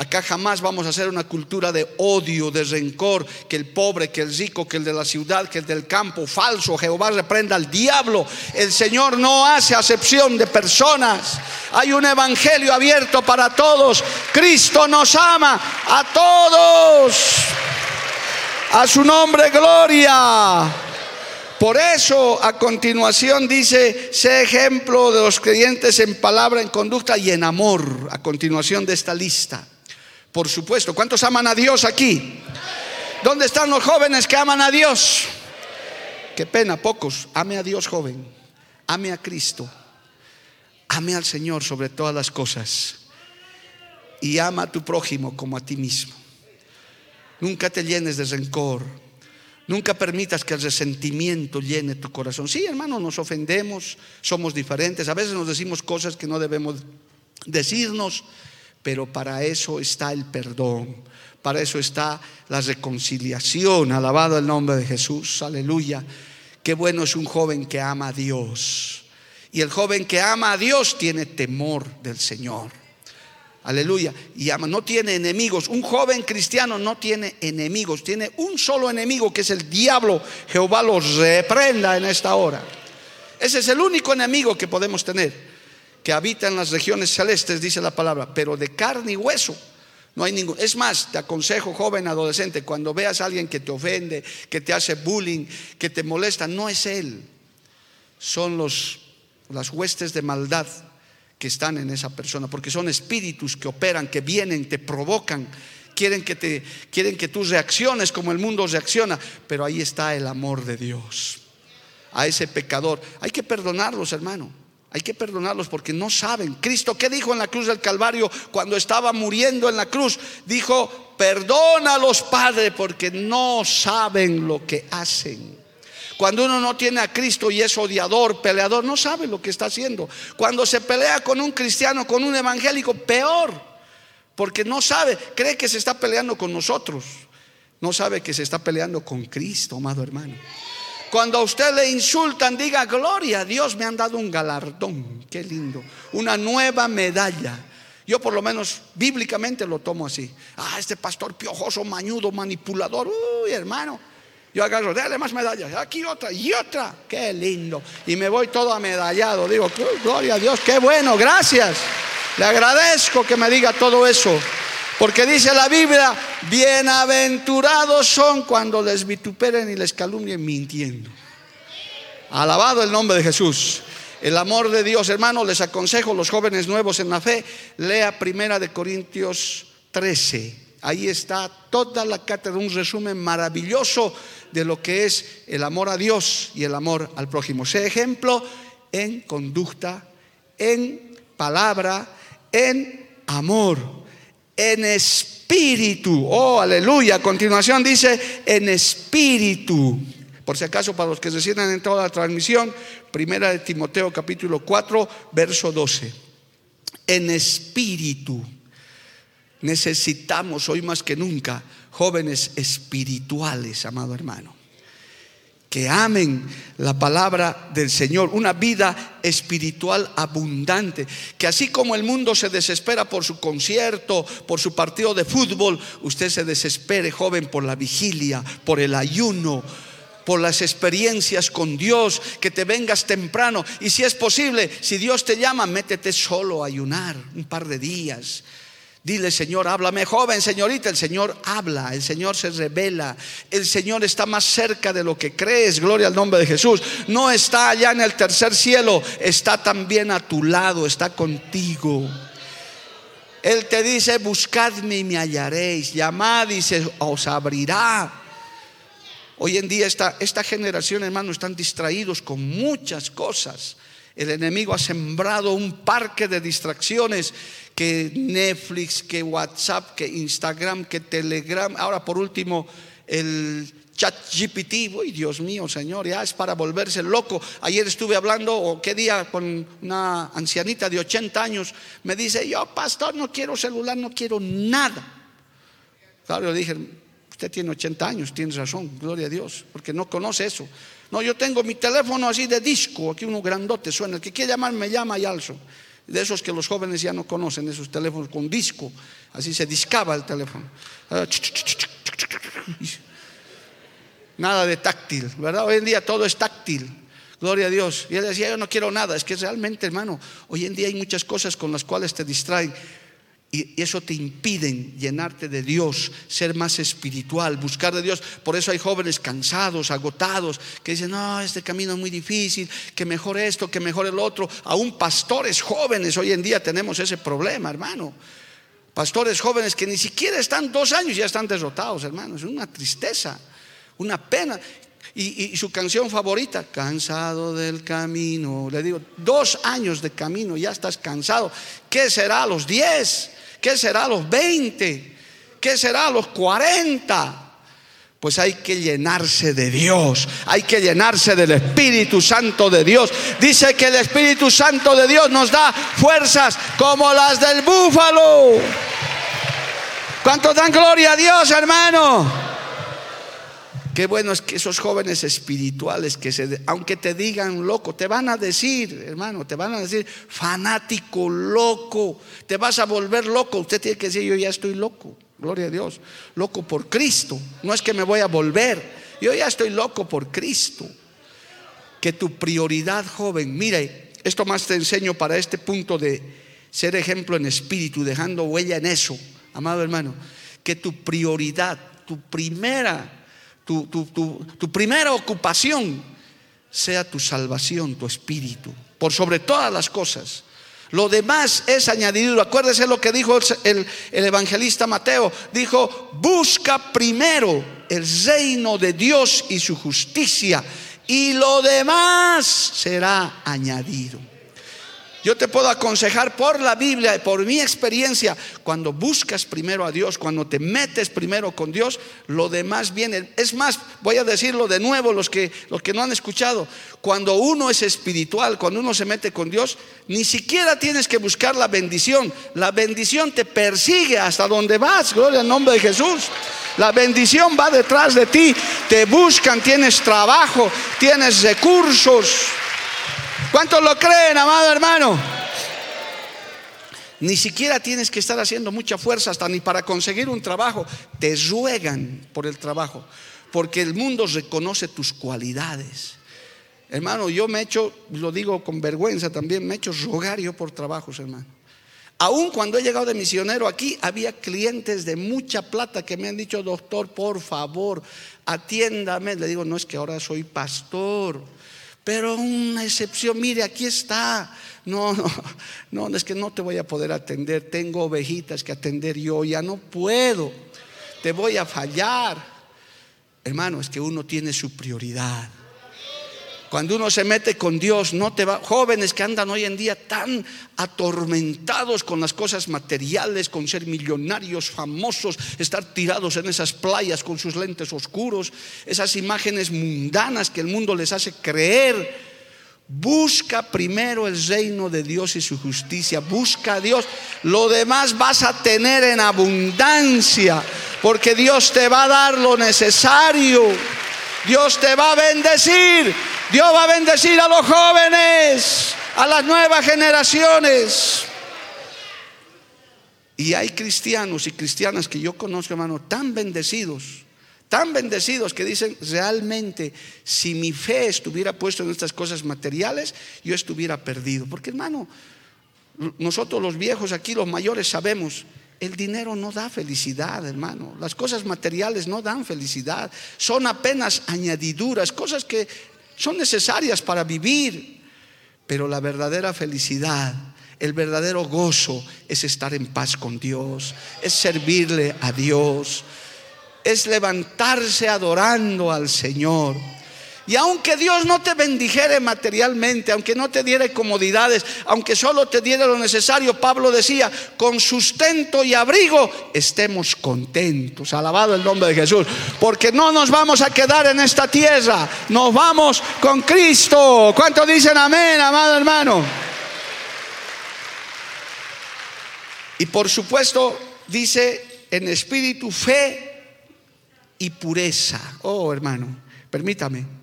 Acá jamás vamos a hacer una cultura de odio, de rencor, que el pobre, que el rico, que el de la ciudad, que el del campo, falso. Jehová reprenda al diablo. El Señor no hace acepción de personas. Hay un evangelio abierto para todos. Cristo nos ama a todos. A su nombre, gloria. Por eso a continuación dice, sé ejemplo de los creyentes en palabra, en conducta y en amor, a continuación de esta lista. Por supuesto. ¿Cuántos aman a Dios aquí? ¿Dónde están los jóvenes que aman a Dios? Qué pena, pocos. Ame a Dios, joven. Ame a Cristo. Ame al Señor sobre todas las cosas. Y ama a tu prójimo como a ti mismo. Nunca te llenes de rencor. Nunca permitas que el resentimiento llene tu corazón. Sí, hermano, nos ofendemos, somos diferentes. A veces nos decimos cosas que no debemos decirnos. Pero para eso está el perdón, para eso está la reconciliación. Alabado el nombre de Jesús, aleluya. Qué bueno es un joven que ama a Dios. Y el joven que ama a Dios tiene temor del Señor. Aleluya. Y ama, no tiene enemigos. Un joven cristiano no tiene enemigos. Tiene un solo enemigo que es el diablo. Jehová los reprenda en esta hora. Ese es el único enemigo que podemos tener que habita en las regiones celestes, dice la palabra, pero de carne y hueso. No hay ningún. Es más, te aconsejo, joven, adolescente, cuando veas a alguien que te ofende, que te hace bullying, que te molesta, no es él. Son los, las huestes de maldad que están en esa persona, porque son espíritus que operan, que vienen, te provocan, quieren que, te, quieren que tú reacciones como el mundo reacciona, pero ahí está el amor de Dios. A ese pecador hay que perdonarlos, hermano. Hay que perdonarlos porque no saben. Cristo, ¿qué dijo en la cruz del Calvario cuando estaba muriendo en la cruz? Dijo, perdónalos, Padre, porque no saben lo que hacen. Cuando uno no tiene a Cristo y es odiador, peleador, no sabe lo que está haciendo. Cuando se pelea con un cristiano, con un evangélico, peor, porque no sabe, cree que se está peleando con nosotros. No sabe que se está peleando con Cristo, amado hermano. Cuando a usted le insultan, diga, gloria a Dios, me han dado un galardón, qué lindo, una nueva medalla. Yo por lo menos bíblicamente lo tomo así. Ah, este pastor piojoso, mañudo, manipulador, uy, hermano. Yo agarro, dale más medallas, aquí otra y otra, qué lindo. Y me voy todo amedallado, digo, gloria a Dios, qué bueno, gracias. Le agradezco que me diga todo eso. Porque dice la Biblia, bienaventurados son cuando les vituperen y les calumnien mintiendo. Alabado el nombre de Jesús. El amor de Dios, hermano, les aconsejo los jóvenes nuevos en la fe, lea Primera de Corintios 13. Ahí está toda la cátedra, un resumen maravilloso de lo que es el amor a Dios y el amor al prójimo. Sé ejemplo en conducta, en palabra, en amor en espíritu. Oh, aleluya. A continuación dice, en espíritu. Por si acaso, para los que se sientan en toda la transmisión, primera de Timoteo capítulo 4, verso 12. En espíritu. Necesitamos hoy más que nunca jóvenes espirituales, amado hermano. Que amen la palabra del Señor, una vida espiritual abundante, que así como el mundo se desespera por su concierto, por su partido de fútbol, usted se desespere, joven, por la vigilia, por el ayuno, por las experiencias con Dios, que te vengas temprano. Y si es posible, si Dios te llama, métete solo a ayunar un par de días Dile, Señor, háblame, joven, señorita. El Señor habla, el Señor se revela. El Señor está más cerca de lo que crees. Gloria al nombre de Jesús. No está allá en el tercer cielo, está también a tu lado, está contigo. Él te dice, buscadme y me hallaréis. Llamad y se os abrirá. Hoy en día esta, esta generación, hermano, están distraídos con muchas cosas. El enemigo ha sembrado un parque de distracciones que Netflix, que WhatsApp, que Instagram, que Telegram. Ahora por último el chat GPT. Uy, Dios mío, Señor, ya es para volverse loco. Ayer estuve hablando, o qué día, con una ancianita de 80 años. Me dice, yo, pastor, no quiero celular, no quiero nada. Claro, yo dije, usted tiene 80 años, tiene razón, gloria a Dios, porque no conoce eso. No, yo tengo mi teléfono así de disco, aquí uno grandote suena. El que quiere llamar me llama y alzo. De esos que los jóvenes ya no conocen, esos teléfonos con disco. Así se discaba el teléfono. Nada de táctil, ¿verdad? Hoy en día todo es táctil. Gloria a Dios. Y él decía, yo no quiero nada. Es que realmente, hermano, hoy en día hay muchas cosas con las cuales te distraen. Y eso te impiden llenarte de Dios, ser más espiritual, buscar de Dios. Por eso hay jóvenes cansados, agotados, que dicen, no, este camino es muy difícil, que mejor esto, que mejor el otro. Aún pastores jóvenes hoy en día tenemos ese problema, hermano. Pastores jóvenes que ni siquiera están dos años, ya están derrotados, hermano. Es una tristeza, una pena. Y, y, su canción favorita, cansado del camino. Le digo, dos años de camino, ya estás cansado. ¿Qué será a los diez? ¿Qué será a los 20? ¿Qué será a los 40? Pues hay que llenarse de Dios, hay que llenarse del Espíritu Santo de Dios. Dice que el Espíritu Santo de Dios nos da fuerzas como las del búfalo. ¿Cuánto dan gloria a Dios, hermano? Qué bueno es que esos jóvenes espirituales que se, aunque te digan loco, te van a decir, hermano, te van a decir fanático, loco, te vas a volver loco. Usted tiene que decir, yo ya estoy loco, gloria a Dios, loco por Cristo. No es que me voy a volver, yo ya estoy loco por Cristo. Que tu prioridad, joven, mire, esto más te enseño para este punto de ser ejemplo en espíritu, dejando huella en eso, amado hermano, que tu prioridad, tu primera tu, primera ocupación sea tu salvación, tu espíritu, por sobre todas las cosas. Lo demás es añadido. Acuérdese lo que dijo el, el, evangelista Mateo. Dijo, busca primero el reino de Dios y su justicia y lo demás será añadido. Yo te puedo aconsejar por la Biblia y por mi experiencia, cuando buscas primero a Dios, cuando te metes primero con Dios, lo demás viene. Es más, voy a decirlo de nuevo los que, los que no han escuchado, cuando uno es espiritual, cuando uno se mete con Dios, ni siquiera tienes que buscar la bendición. La bendición te persigue hasta donde vas, gloria al nombre de Jesús. La bendición va detrás de ti, te buscan, tienes trabajo, tienes recursos. ¿Cuántos lo creen, amado hermano? Ni siquiera tienes que estar haciendo mucha fuerza hasta ni para conseguir un trabajo. Te ruegan por el trabajo, porque el mundo reconoce tus cualidades. Hermano, yo me he hecho, lo digo con vergüenza también, me he hecho rogar yo por trabajos, hermano. Aún cuando he llegado de misionero aquí, había clientes de mucha plata que me han dicho, doctor, por favor, atiéndame. Le digo, no es que ahora soy pastor pero una excepción, mire, aquí está. No, no, no, es que no te voy a poder atender. Tengo ovejitas que atender yo, ya no puedo. Te voy a fallar. Hermano, es que uno tiene su prioridad. Cuando uno se mete con Dios, no te va. Jóvenes que andan hoy en día tan atormentados con las cosas materiales, con ser millonarios, famosos, estar tirados en esas playas con sus lentes oscuros, esas imágenes mundanas que el mundo les hace creer. Busca primero el reino de Dios y su justicia. Busca a Dios. Lo demás vas a tener en abundancia. Porque Dios te va a dar lo necesario. Dios te va a bendecir. Dios va a bendecir a los jóvenes, a las nuevas generaciones. Y hay cristianos y cristianas que yo conozco, hermano, tan bendecidos, tan bendecidos que dicen, realmente, si mi fe estuviera puesta en estas cosas materiales, yo estuviera perdido. Porque, hermano, nosotros los viejos aquí, los mayores, sabemos, el dinero no da felicidad, hermano. Las cosas materiales no dan felicidad. Son apenas añadiduras, cosas que son necesarias para vivir. Pero la verdadera felicidad, el verdadero gozo es estar en paz con Dios, es servirle a Dios, es levantarse adorando al Señor. Y aunque Dios no te bendijere materialmente, aunque no te diera comodidades, aunque solo te diera lo necesario, Pablo decía, con sustento y abrigo estemos contentos. Alabado el nombre de Jesús. Porque no nos vamos a quedar en esta tierra, nos vamos con Cristo. ¿Cuántos dicen amén, amado hermano? Y por supuesto dice en espíritu fe y pureza. Oh hermano, permítame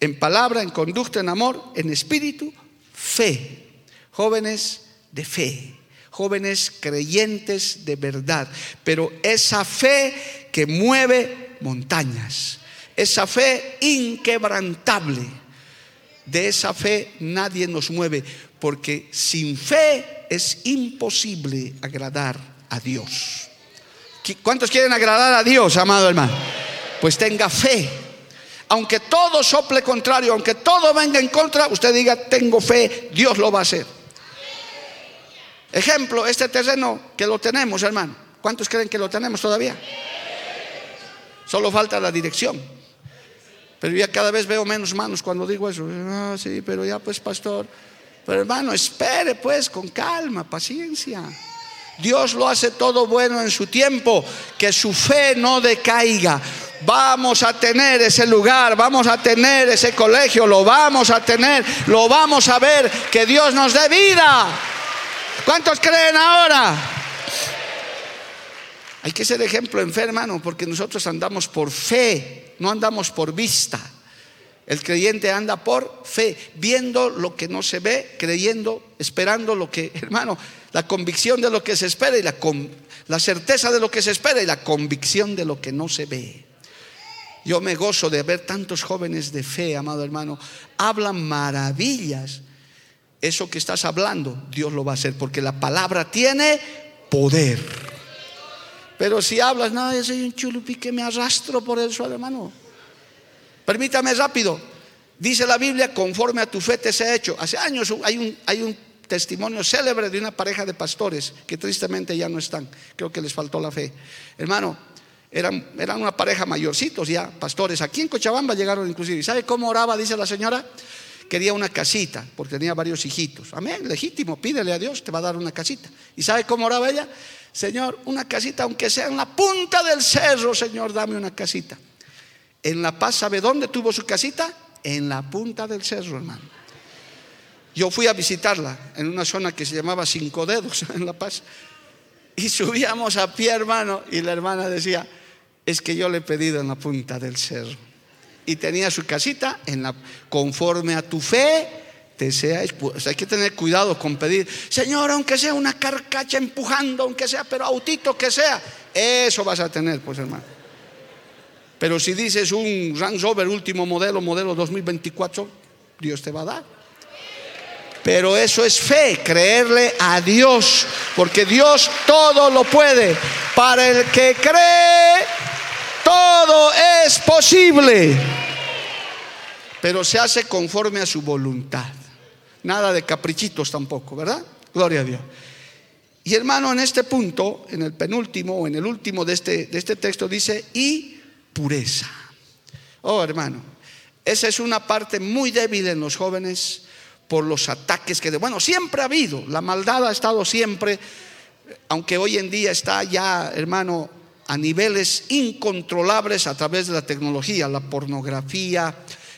en palabra, en conducta, en amor, en espíritu, fe. Jóvenes de fe, jóvenes creyentes de verdad, pero esa fe que mueve montañas, esa fe inquebrantable. De esa fe nadie nos mueve, porque sin fe es imposible agradar a Dios. ¿Cuántos quieren agradar a Dios, amado hermano? Pues tenga fe aunque todo sople contrario, aunque todo venga en contra, usted diga, tengo fe, Dios lo va a hacer. Ejemplo, este terreno que lo tenemos, hermano. ¿Cuántos creen que lo tenemos todavía? Solo falta la dirección. Pero ya cada vez veo menos manos cuando digo eso. Ah, sí, pero ya pues, pastor. Pero hermano, espere pues con calma, paciencia. Dios lo hace todo bueno en su tiempo, que su fe no decaiga vamos a tener ese lugar, vamos a tener ese colegio, lo vamos a tener, lo vamos a ver, que Dios nos dé vida. ¿Cuántos creen ahora? Hay que ser ejemplo en fe, hermano, porque nosotros andamos por fe, no andamos por vista. El creyente anda por fe, viendo lo que no se ve, creyendo, esperando lo que, hermano, la convicción de lo que se espera y la, la certeza de lo que se espera y la convicción de lo que no se ve. Yo me gozo de ver tantos jóvenes de fe, amado hermano. Hablan maravillas. Eso que estás hablando, Dios lo va a hacer, porque la palabra tiene poder. Pero si hablas, no, yo soy un chulupi que me arrastro por el suelo, hermano. Permítame rápido. Dice la Biblia, conforme a tu fe te ha hecho. Hace años hay un, hay un testimonio célebre de una pareja de pastores que tristemente ya no están. Creo que les faltó la fe. Hermano, eran, una pareja mayorcitos ya, pastores. Aquí en Cochabamba llegaron inclusive. ¿Y sabe cómo oraba? Dice la señora. Quería una casita, porque tenía varios hijitos. Amén, legítimo, pídele a Dios, te va a dar una casita. ¿Y sabe cómo oraba ella? Señor, una casita, aunque sea en la punta del cerro, Señor, dame una casita. En La Paz, ¿sabe dónde tuvo su casita? En la punta del cerro, hermano. Yo fui a visitarla en una zona que se llamaba Cinco Dedos, *laughs* en La Paz. Y subíamos a pie, hermano, y la hermana decía, es que yo le he pedido en la punta del cerro. Y tenía su casita en la, conforme a tu fe, te sea pues hay que tener cuidado con pedir, Señor, aunque sea una carcacha empujando, aunque sea, pero autito que sea, eso vas a tener, pues hermano. Pero si dices un Range Rover último modelo, modelo 2024, Dios te va a dar. Pero eso es fe, creerle a Dios, porque Dios todo lo puede. Para el que cree, todo es posible. Pero se hace conforme a su voluntad. Nada de caprichitos tampoco, ¿verdad? Gloria a Dios. Y hermano, en este punto, en el penúltimo o en el último de este, de este texto dice, y pureza. Oh, hermano, esa es una parte muy débil en los jóvenes por los ataques que, de, bueno, siempre ha habido, la maldad ha estado siempre, aunque hoy en día está ya, hermano, a niveles incontrolables a través de la tecnología, la pornografía,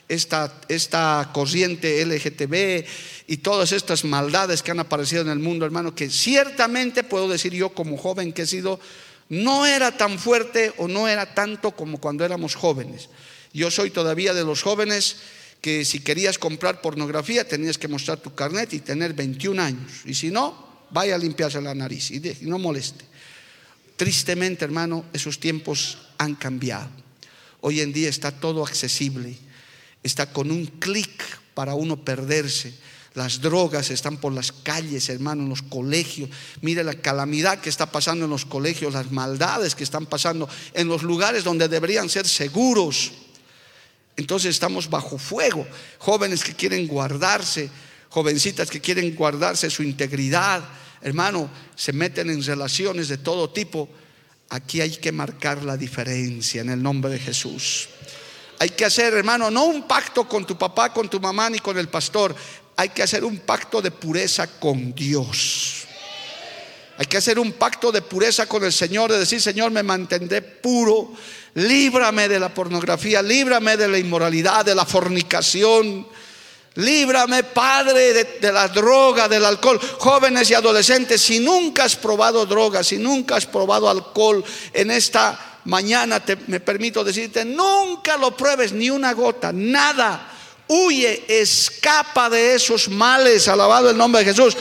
esta, esta corriente LGTB y todas estas maldades que han aparecido en el mundo, hermano, que ciertamente puedo decir yo como joven que he sido, no era tan fuerte o no era tanto como cuando éramos jóvenes. Yo soy todavía de los jóvenes que si querías comprar pornografía tenías que mostrar tu carnet y tener 21 años. Y si no, vaya a limpiarse la nariz y, no moleste. Tristemente, hermano, esos tiempos han cambiado. Hoy en día está todo accesible. Está con un clic para uno perderse. Las drogas están por las calles, hermano, en los colegios. Mire la calamidad que está pasando en los colegios, las maldades que están pasando en los lugares donde deberían ser seguros. Entonces estamos bajo fuego. Jóvenes que quieren guardarse, jovencitas que quieren guardarse su integridad, hermano, se meten en relaciones de todo tipo. Aquí hay que marcar la diferencia en el nombre de Jesús. Hay que hacer, hermano, no un pacto con tu papá, con tu mamá ni con el pastor. Hay que hacer un pacto de pureza con Dios. Hay que hacer un pacto de pureza con el Señor, de decir, Señor, me mantendré puro líbrame de la pornografía, líbrame de la inmoralidad, de la fornicación. Líbrame, Padre, de, la droga, del alcohol. Jóvenes y adolescentes, si nunca has probado droga, si nunca has probado alcohol, en esta mañana te, me permito decirte, nunca lo pruebes, ni una gota, nada. Huye, escapa de esos males, alabado el nombre de Jesús.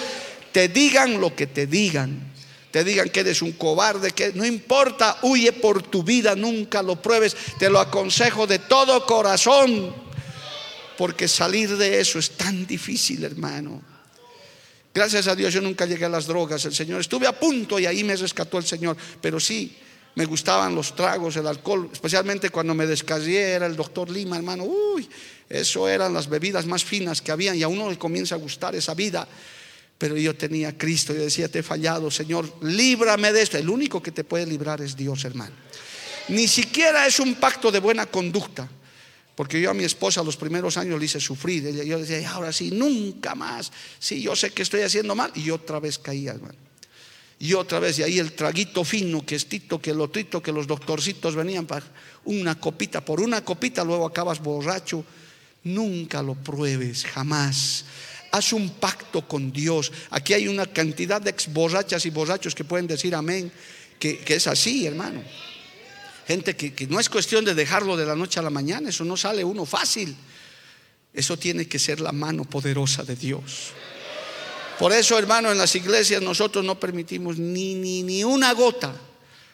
Te digan lo que te digan te digan que eres un cobarde, que no importa, huye por tu vida, nunca lo pruebes, te lo aconsejo de todo corazón, porque salir de eso es tan difícil, hermano. Gracias a Dios yo nunca llegué a las drogas, el Señor, estuve a punto y ahí me rescató el Señor, pero sí, me gustaban los tragos, el alcohol, especialmente cuando me descasé, era el doctor Lima, hermano, uy, eso eran las bebidas más finas que habían y a uno le comienza a gustar esa vida. Pero yo tenía Cristo, yo decía, te he fallado, Señor, líbrame de esto. El único que te puede librar es Dios, hermano. Ni siquiera es un pacto de buena conducta. Porque yo a mi esposa los primeros años le hice sufrir. Yo decía, ahora sí, nunca más. Sí, yo sé que estoy haciendo mal. Y otra vez caía, hermano. Y otra vez, y ahí el traguito fino, que es tito, que lo trito, que los doctorcitos venían para una copita. Por una copita luego acabas borracho. Nunca lo pruebes, jamás haz un pacto con Dios. Aquí hay una cantidad de ex borrachas y borrachos que pueden decir amén, que, es así, hermano. Gente que, que no es cuestión de dejarlo de la noche a la mañana, eso no sale uno fácil. Eso tiene que ser la mano poderosa de Dios. Por eso, hermano, en las iglesias nosotros no permitimos ni, ni, ni una gota,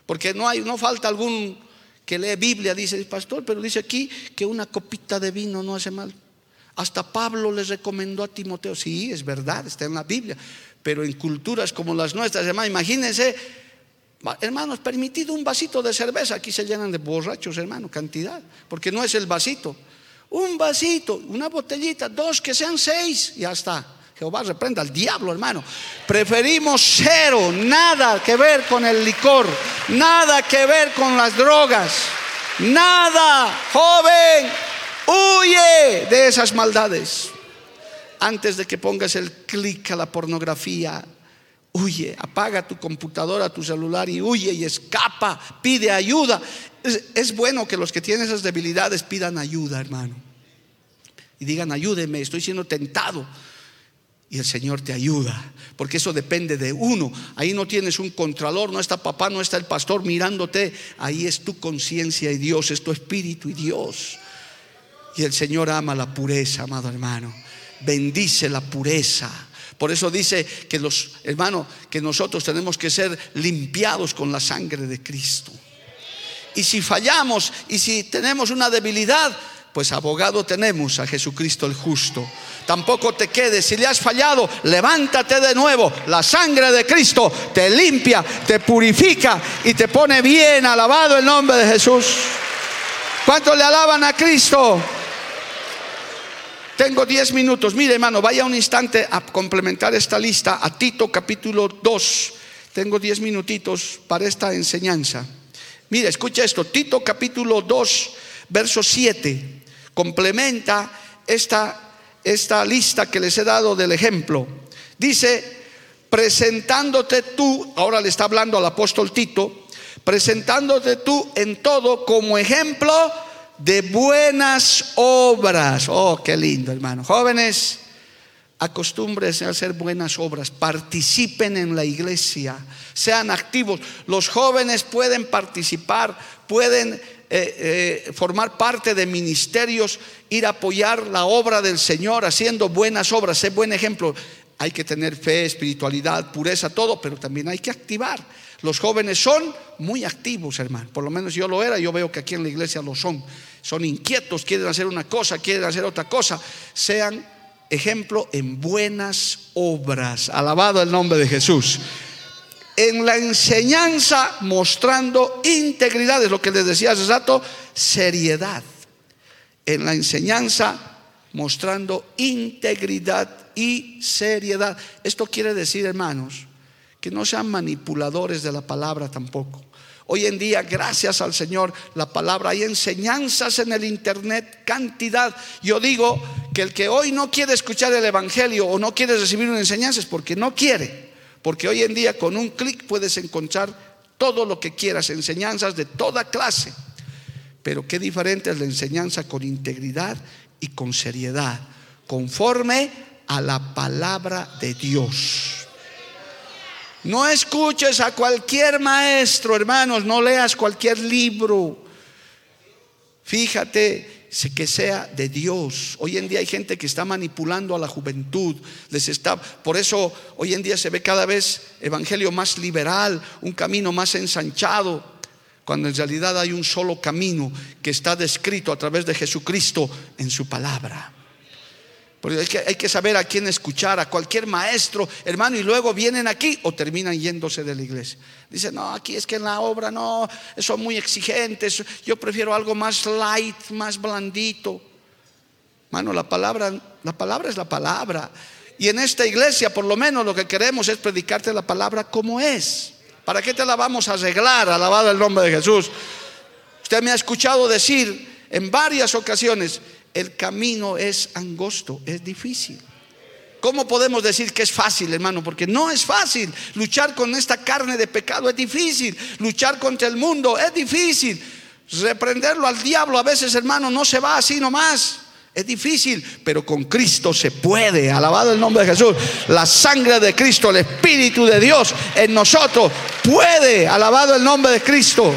porque no, hay, no falta algún que lee Biblia, dice el pastor, pero dice aquí que una copita de vino no hace mal. Hasta Pablo les recomendó a Timoteo, sí, es verdad, está en la Biblia, pero en culturas como las nuestras, hermano, imagínense, hermanos, permitido un vasito de cerveza, aquí se llenan de borrachos, hermano, cantidad, porque no es el vasito, un vasito, una botellita, dos que sean seis, ya está. Jehová reprenda al diablo, hermano. Preferimos cero, nada que ver con el licor, nada que ver con las drogas, nada, joven, Huye de esas maldades. Antes de que pongas el clic a la pornografía, huye, apaga tu computadora, tu celular y huye y escapa, pide ayuda. Es, bueno que los que tienen esas debilidades pidan ayuda, hermano. Y digan, ayúdeme, estoy siendo tentado. Y el Señor te ayuda, porque eso depende de uno. Ahí no tienes un contralor, no está papá, no está el pastor mirándote. Ahí es tu conciencia y Dios, es tu espíritu y Dios. Y el Señor ama la pureza, amado hermano. Bendice la pureza. Por eso dice que los hermanos, que nosotros tenemos que ser limpiados con la sangre de Cristo. Y si fallamos y si tenemos una debilidad, pues abogado tenemos a Jesucristo el justo. Tampoco te quedes, si le has fallado, levántate de nuevo. La sangre de Cristo te limpia, te purifica y te pone bien. Alabado el nombre de Jesús. ¿Cuántos le alaban a Cristo? Tengo 10 minutos. Mire, hermano, vaya un instante a complementar esta lista a Tito capítulo 2. Tengo 10 minutitos para esta enseñanza. Mire, escucha esto. Tito capítulo 2, verso 7. Complementa esta, esta lista que les he dado del ejemplo. Dice, presentándote tú, ahora le está hablando al apóstol Tito, presentándote tú en todo como ejemplo de buenas obras. Oh, qué lindo, hermano. Jóvenes, acostúmbrense a hacer buenas obras, participen en la iglesia, sean activos. Los jóvenes pueden participar, pueden eh, eh, formar parte de ministerios, ir a apoyar la obra del Señor haciendo buenas obras, ser buen ejemplo. Hay que tener fe, espiritualidad, pureza, todo, pero también hay que activar. Los jóvenes son muy activos, hermano. Por lo menos yo lo era, yo veo que aquí en la iglesia lo son. Son inquietos, quieren hacer una cosa, quieren hacer otra cosa. Sean ejemplo en buenas obras. Alabado el nombre de Jesús. En la enseñanza mostrando integridad, es lo que les decía hace rato, seriedad. En la enseñanza mostrando integridad y seriedad. Esto quiere decir, hermanos, que no sean manipuladores de la palabra tampoco. Hoy en día, gracias al Señor, la palabra, hay enseñanzas en el Internet, cantidad. Yo digo que el que hoy no quiere escuchar el Evangelio o no quiere recibir una enseñanza es porque no quiere. Porque hoy en día con un clic puedes encontrar todo lo que quieras, enseñanzas de toda clase. Pero qué diferente es la enseñanza con integridad y con seriedad, conforme a la palabra de Dios. No escuches a cualquier maestro, hermanos, no leas cualquier libro. Fíjate que sea de Dios. Hoy en día hay gente que está manipulando a la juventud, les está por eso hoy en día se ve cada vez evangelio más liberal, un camino más ensanchado, cuando en realidad hay un solo camino que está descrito a través de Jesucristo en su palabra. Porque hay que, hay que saber a quién escuchar, a cualquier maestro, hermano, y luego vienen aquí o terminan yéndose de la iglesia. Dicen, no, aquí es que en la obra no, son muy exigentes, yo prefiero algo más light, más blandito. Mano, la palabra, la palabra es la palabra. Y en esta iglesia, por lo menos, lo que queremos es predicarte la palabra como es. ¿Para qué te la vamos a arreglar? Alabado el nombre de Jesús. Usted me ha escuchado decir en varias ocasiones, el camino es angosto, es difícil. ¿Cómo podemos decir que es fácil, hermano? Porque no es fácil. Luchar con esta carne de pecado es difícil. Luchar contra el mundo es difícil. Reprenderlo al diablo a veces, hermano, no se va así nomás. Es difícil, pero con Cristo se puede. Alabado el nombre de Jesús. La sangre de Cristo, el Espíritu de Dios en nosotros puede. Alabado el nombre de Cristo.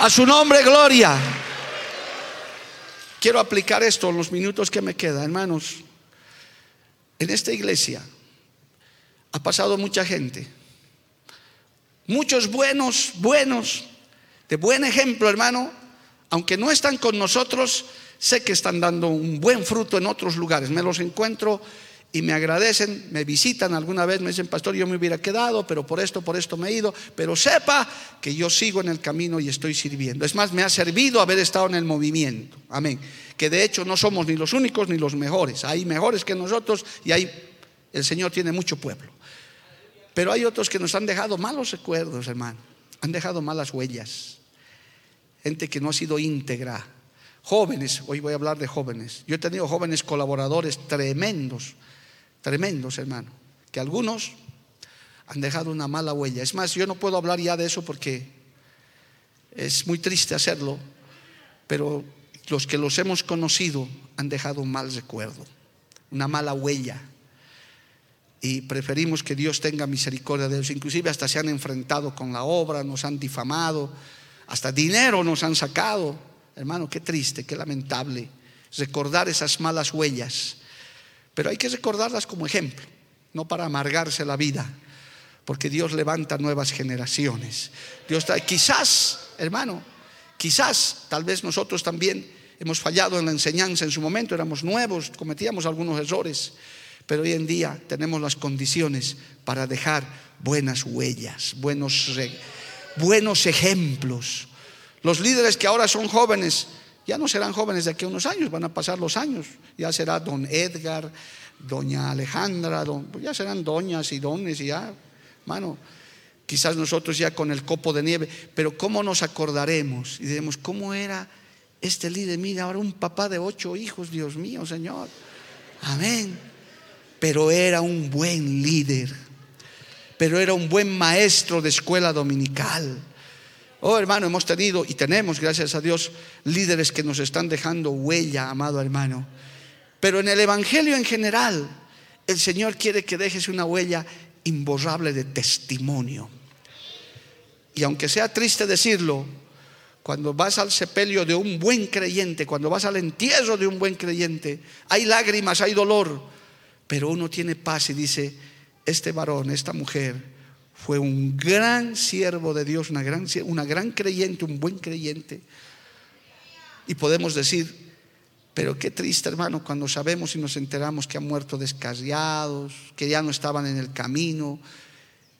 A su nombre, gloria. Quiero aplicar esto en los minutos que me quedan, hermanos. En esta iglesia ha pasado mucha gente. Muchos buenos, buenos, de buen ejemplo, hermano. Aunque no están con nosotros, sé que están dando un buen fruto en otros lugares. Me los encuentro y me agradecen, me visitan alguna vez, me dicen, pastor, yo me hubiera quedado, pero por esto, por esto me he ido, pero sepa que yo sigo en el camino y estoy sirviendo. Es más, me ha servido haber estado en el movimiento. Amén. Que de hecho no somos ni los únicos ni los mejores. Hay mejores que nosotros y hay, el Señor tiene mucho pueblo. Pero hay otros que nos han dejado malos recuerdos, hermano. Han dejado malas huellas. Gente que no ha sido íntegra. Jóvenes, hoy voy a hablar de jóvenes. Yo he tenido jóvenes colaboradores tremendos tremendos, hermano, que algunos han dejado una mala huella. Es más, yo no puedo hablar ya de eso porque es muy triste hacerlo, pero los que los hemos conocido han dejado un mal recuerdo, una mala huella. Y preferimos que Dios tenga misericordia de ellos. Inclusive hasta se han enfrentado con la obra, nos han difamado, hasta dinero nos han sacado. Hermano, qué triste, qué lamentable recordar esas malas huellas pero hay que recordarlas como ejemplo, no para amargarse la vida, porque Dios levanta nuevas generaciones. Dios quizás, hermano, quizás tal vez nosotros también hemos fallado en la enseñanza en su momento, éramos nuevos, cometíamos algunos errores, pero hoy en día tenemos las condiciones para dejar buenas huellas, buenos, buenos ejemplos. Los líderes que ahora son jóvenes ya no serán jóvenes de aquí a unos años, van a pasar los años. Ya será don Edgar, doña Alejandra, pues ya serán doñas y dones y ya, mano. Quizás nosotros ya con el copo de nieve, pero ¿cómo nos acordaremos? Y diremos, ¿cómo era este líder? Mira, ahora un papá de ocho hijos, Dios mío, Señor. Amén. Pero era un buen líder, pero era un buen maestro de escuela dominical Oh, hermano, hemos tenido y tenemos, gracias a Dios, líderes que nos están dejando huella, amado hermano. Pero en el Evangelio en general, el Señor quiere que dejes una huella imborrable de testimonio. Y aunque sea triste decirlo, cuando vas al sepelio de un buen creyente, cuando vas al entierro de un buen creyente, hay lágrimas, hay dolor, pero uno tiene paz y dice, este varón, esta mujer, fue un gran siervo de Dios, una gran, creyente, un buen creyente. Y podemos decir, pero qué triste hermano cuando sabemos y nos enteramos que han muerto descarriados, que ya no estaban en el camino,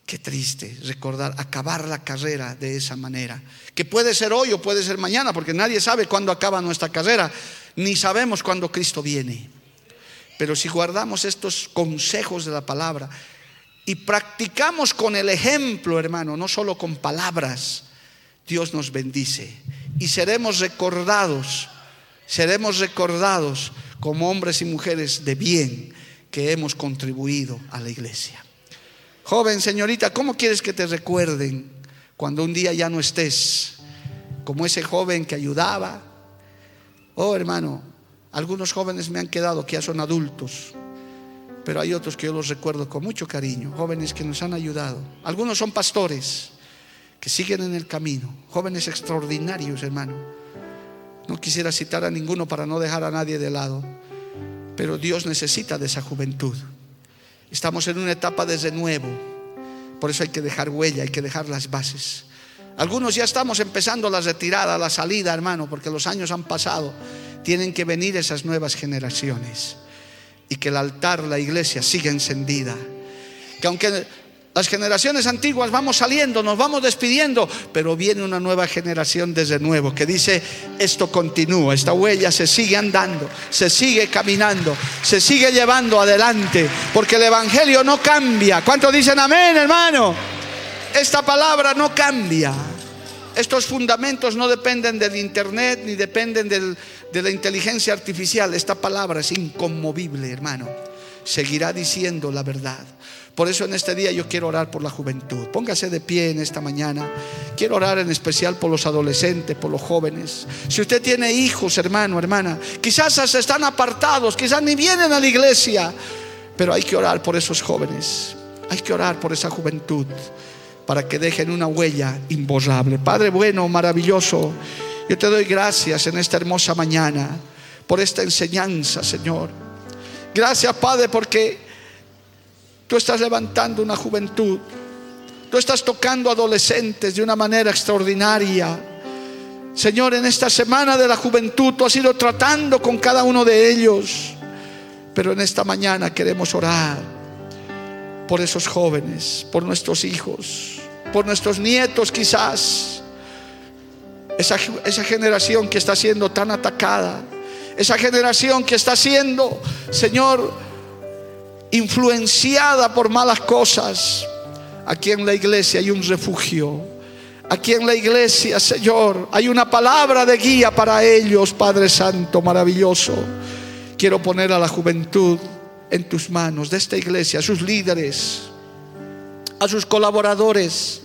Qué triste recordar, acabar la carrera de esa manera. Que puede ser hoy o puede ser mañana, porque nadie sabe cuándo acaba nuestra carrera, ni sabemos cuándo Cristo viene. Pero si guardamos estos consejos de la palabra y practicamos con el ejemplo, hermano, no solo con palabras, Dios nos bendice y seremos recordados, seremos recordados como hombres y mujeres de bien que hemos contribuido a la iglesia. Joven, señorita, ¿cómo quieres que te recuerden cuando un día ya no estés? Como ese joven que ayudaba. Oh, hermano, algunos jóvenes me han quedado que ya son adultos, pero hay otros que yo los recuerdo con mucho cariño, jóvenes que nos han ayudado. Algunos son pastores que siguen en el camino, jóvenes extraordinarios, hermano. No quisiera citar a ninguno para no dejar a nadie de lado, pero Dios necesita de esa juventud. Estamos en una etapa de renuevo. Por eso hay que dejar huella, hay que dejar las bases. Algunos ya estamos empezando la retirada, la salida, hermano, porque los años han pasado. Tienen que venir esas nuevas generaciones. Y que el altar, la iglesia, siga encendida. Que aunque las generaciones antiguas vamos saliendo, nos vamos despidiendo, pero viene una nueva generación desde nuevo que dice, esto continúa, esta huella se sigue andando, se sigue caminando, se sigue llevando adelante, porque el Evangelio no cambia. ¿Cuántos dicen amén, hermano? Esta palabra no cambia. Estos fundamentos no dependen del Internet ni dependen de la inteligencia artificial. Esta palabra es inconmovible, hermano. Seguirá diciendo la verdad. Por eso en este día yo quiero orar por la juventud. Póngase de pie en esta mañana. Quiero orar en especial por los adolescentes, por los jóvenes. Si usted tiene hijos, hermano, hermana, quizás están apartados, quizás ni vienen a la iglesia, pero hay que orar por esos jóvenes. Hay que orar por esa juventud para que dejen una huella imborrable. Padre bueno, maravilloso, yo te doy gracias en esta hermosa mañana por esta enseñanza, Señor. Gracias, Padre, porque Tú estás levantando una juventud. Tú estás tocando adolescentes de una manera extraordinaria. Señor, en esta semana de la juventud tú has ido tratando con cada uno de ellos. Pero en esta mañana queremos orar por esos jóvenes, por nuestros hijos, por nuestros nietos quizás. Esa, esa, generación que está siendo tan atacada. Esa generación que está siendo, Señor, influenciada por malas cosas, aquí en la iglesia hay un refugio. Aquí en la iglesia, Señor, hay una palabra de guía para ellos, Padre Santo, maravilloso. Quiero poner a la juventud en tus manos de esta iglesia, a sus líderes, a sus colaboradores,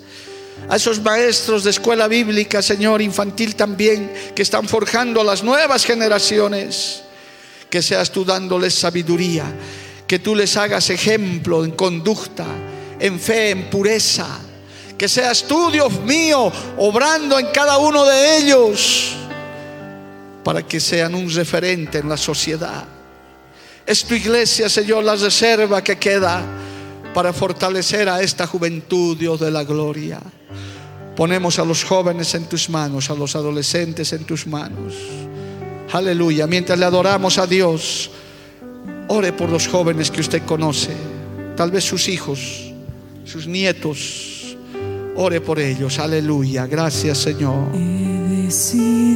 a esos maestros de escuela bíblica, Señor, infantil también, que están forjando a las nuevas generaciones. Que seas tú dándoles sabiduría que tú les hagas ejemplo en conducta, en fe, en pureza. Que seas tú, Dios mío, obrando en cada uno de ellos para que sean un referente en la sociedad. Es tu iglesia, Señor, la reserva que queda para fortalecer a esta juventud, Dios de la gloria. Ponemos a los jóvenes en tus manos, a los adolescentes en tus manos. Aleluya. Mientras le adoramos a Dios. Ore por los jóvenes que usted conoce, tal vez sus hijos, sus nietos. Ore por ellos. Aleluya. Gracias, Señor. He decidido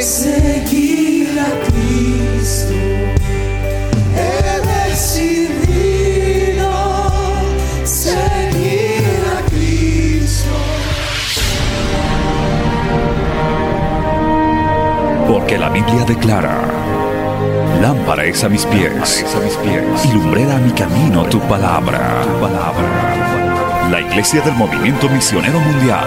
Seguir a Cristo. He decidido seguir a Cristo. Porque la Biblia declara. Lámpara es a mis pies, a y lumbrera a mi camino tu palabra. tu palabra. La Iglesia del Movimiento Misionero Mundial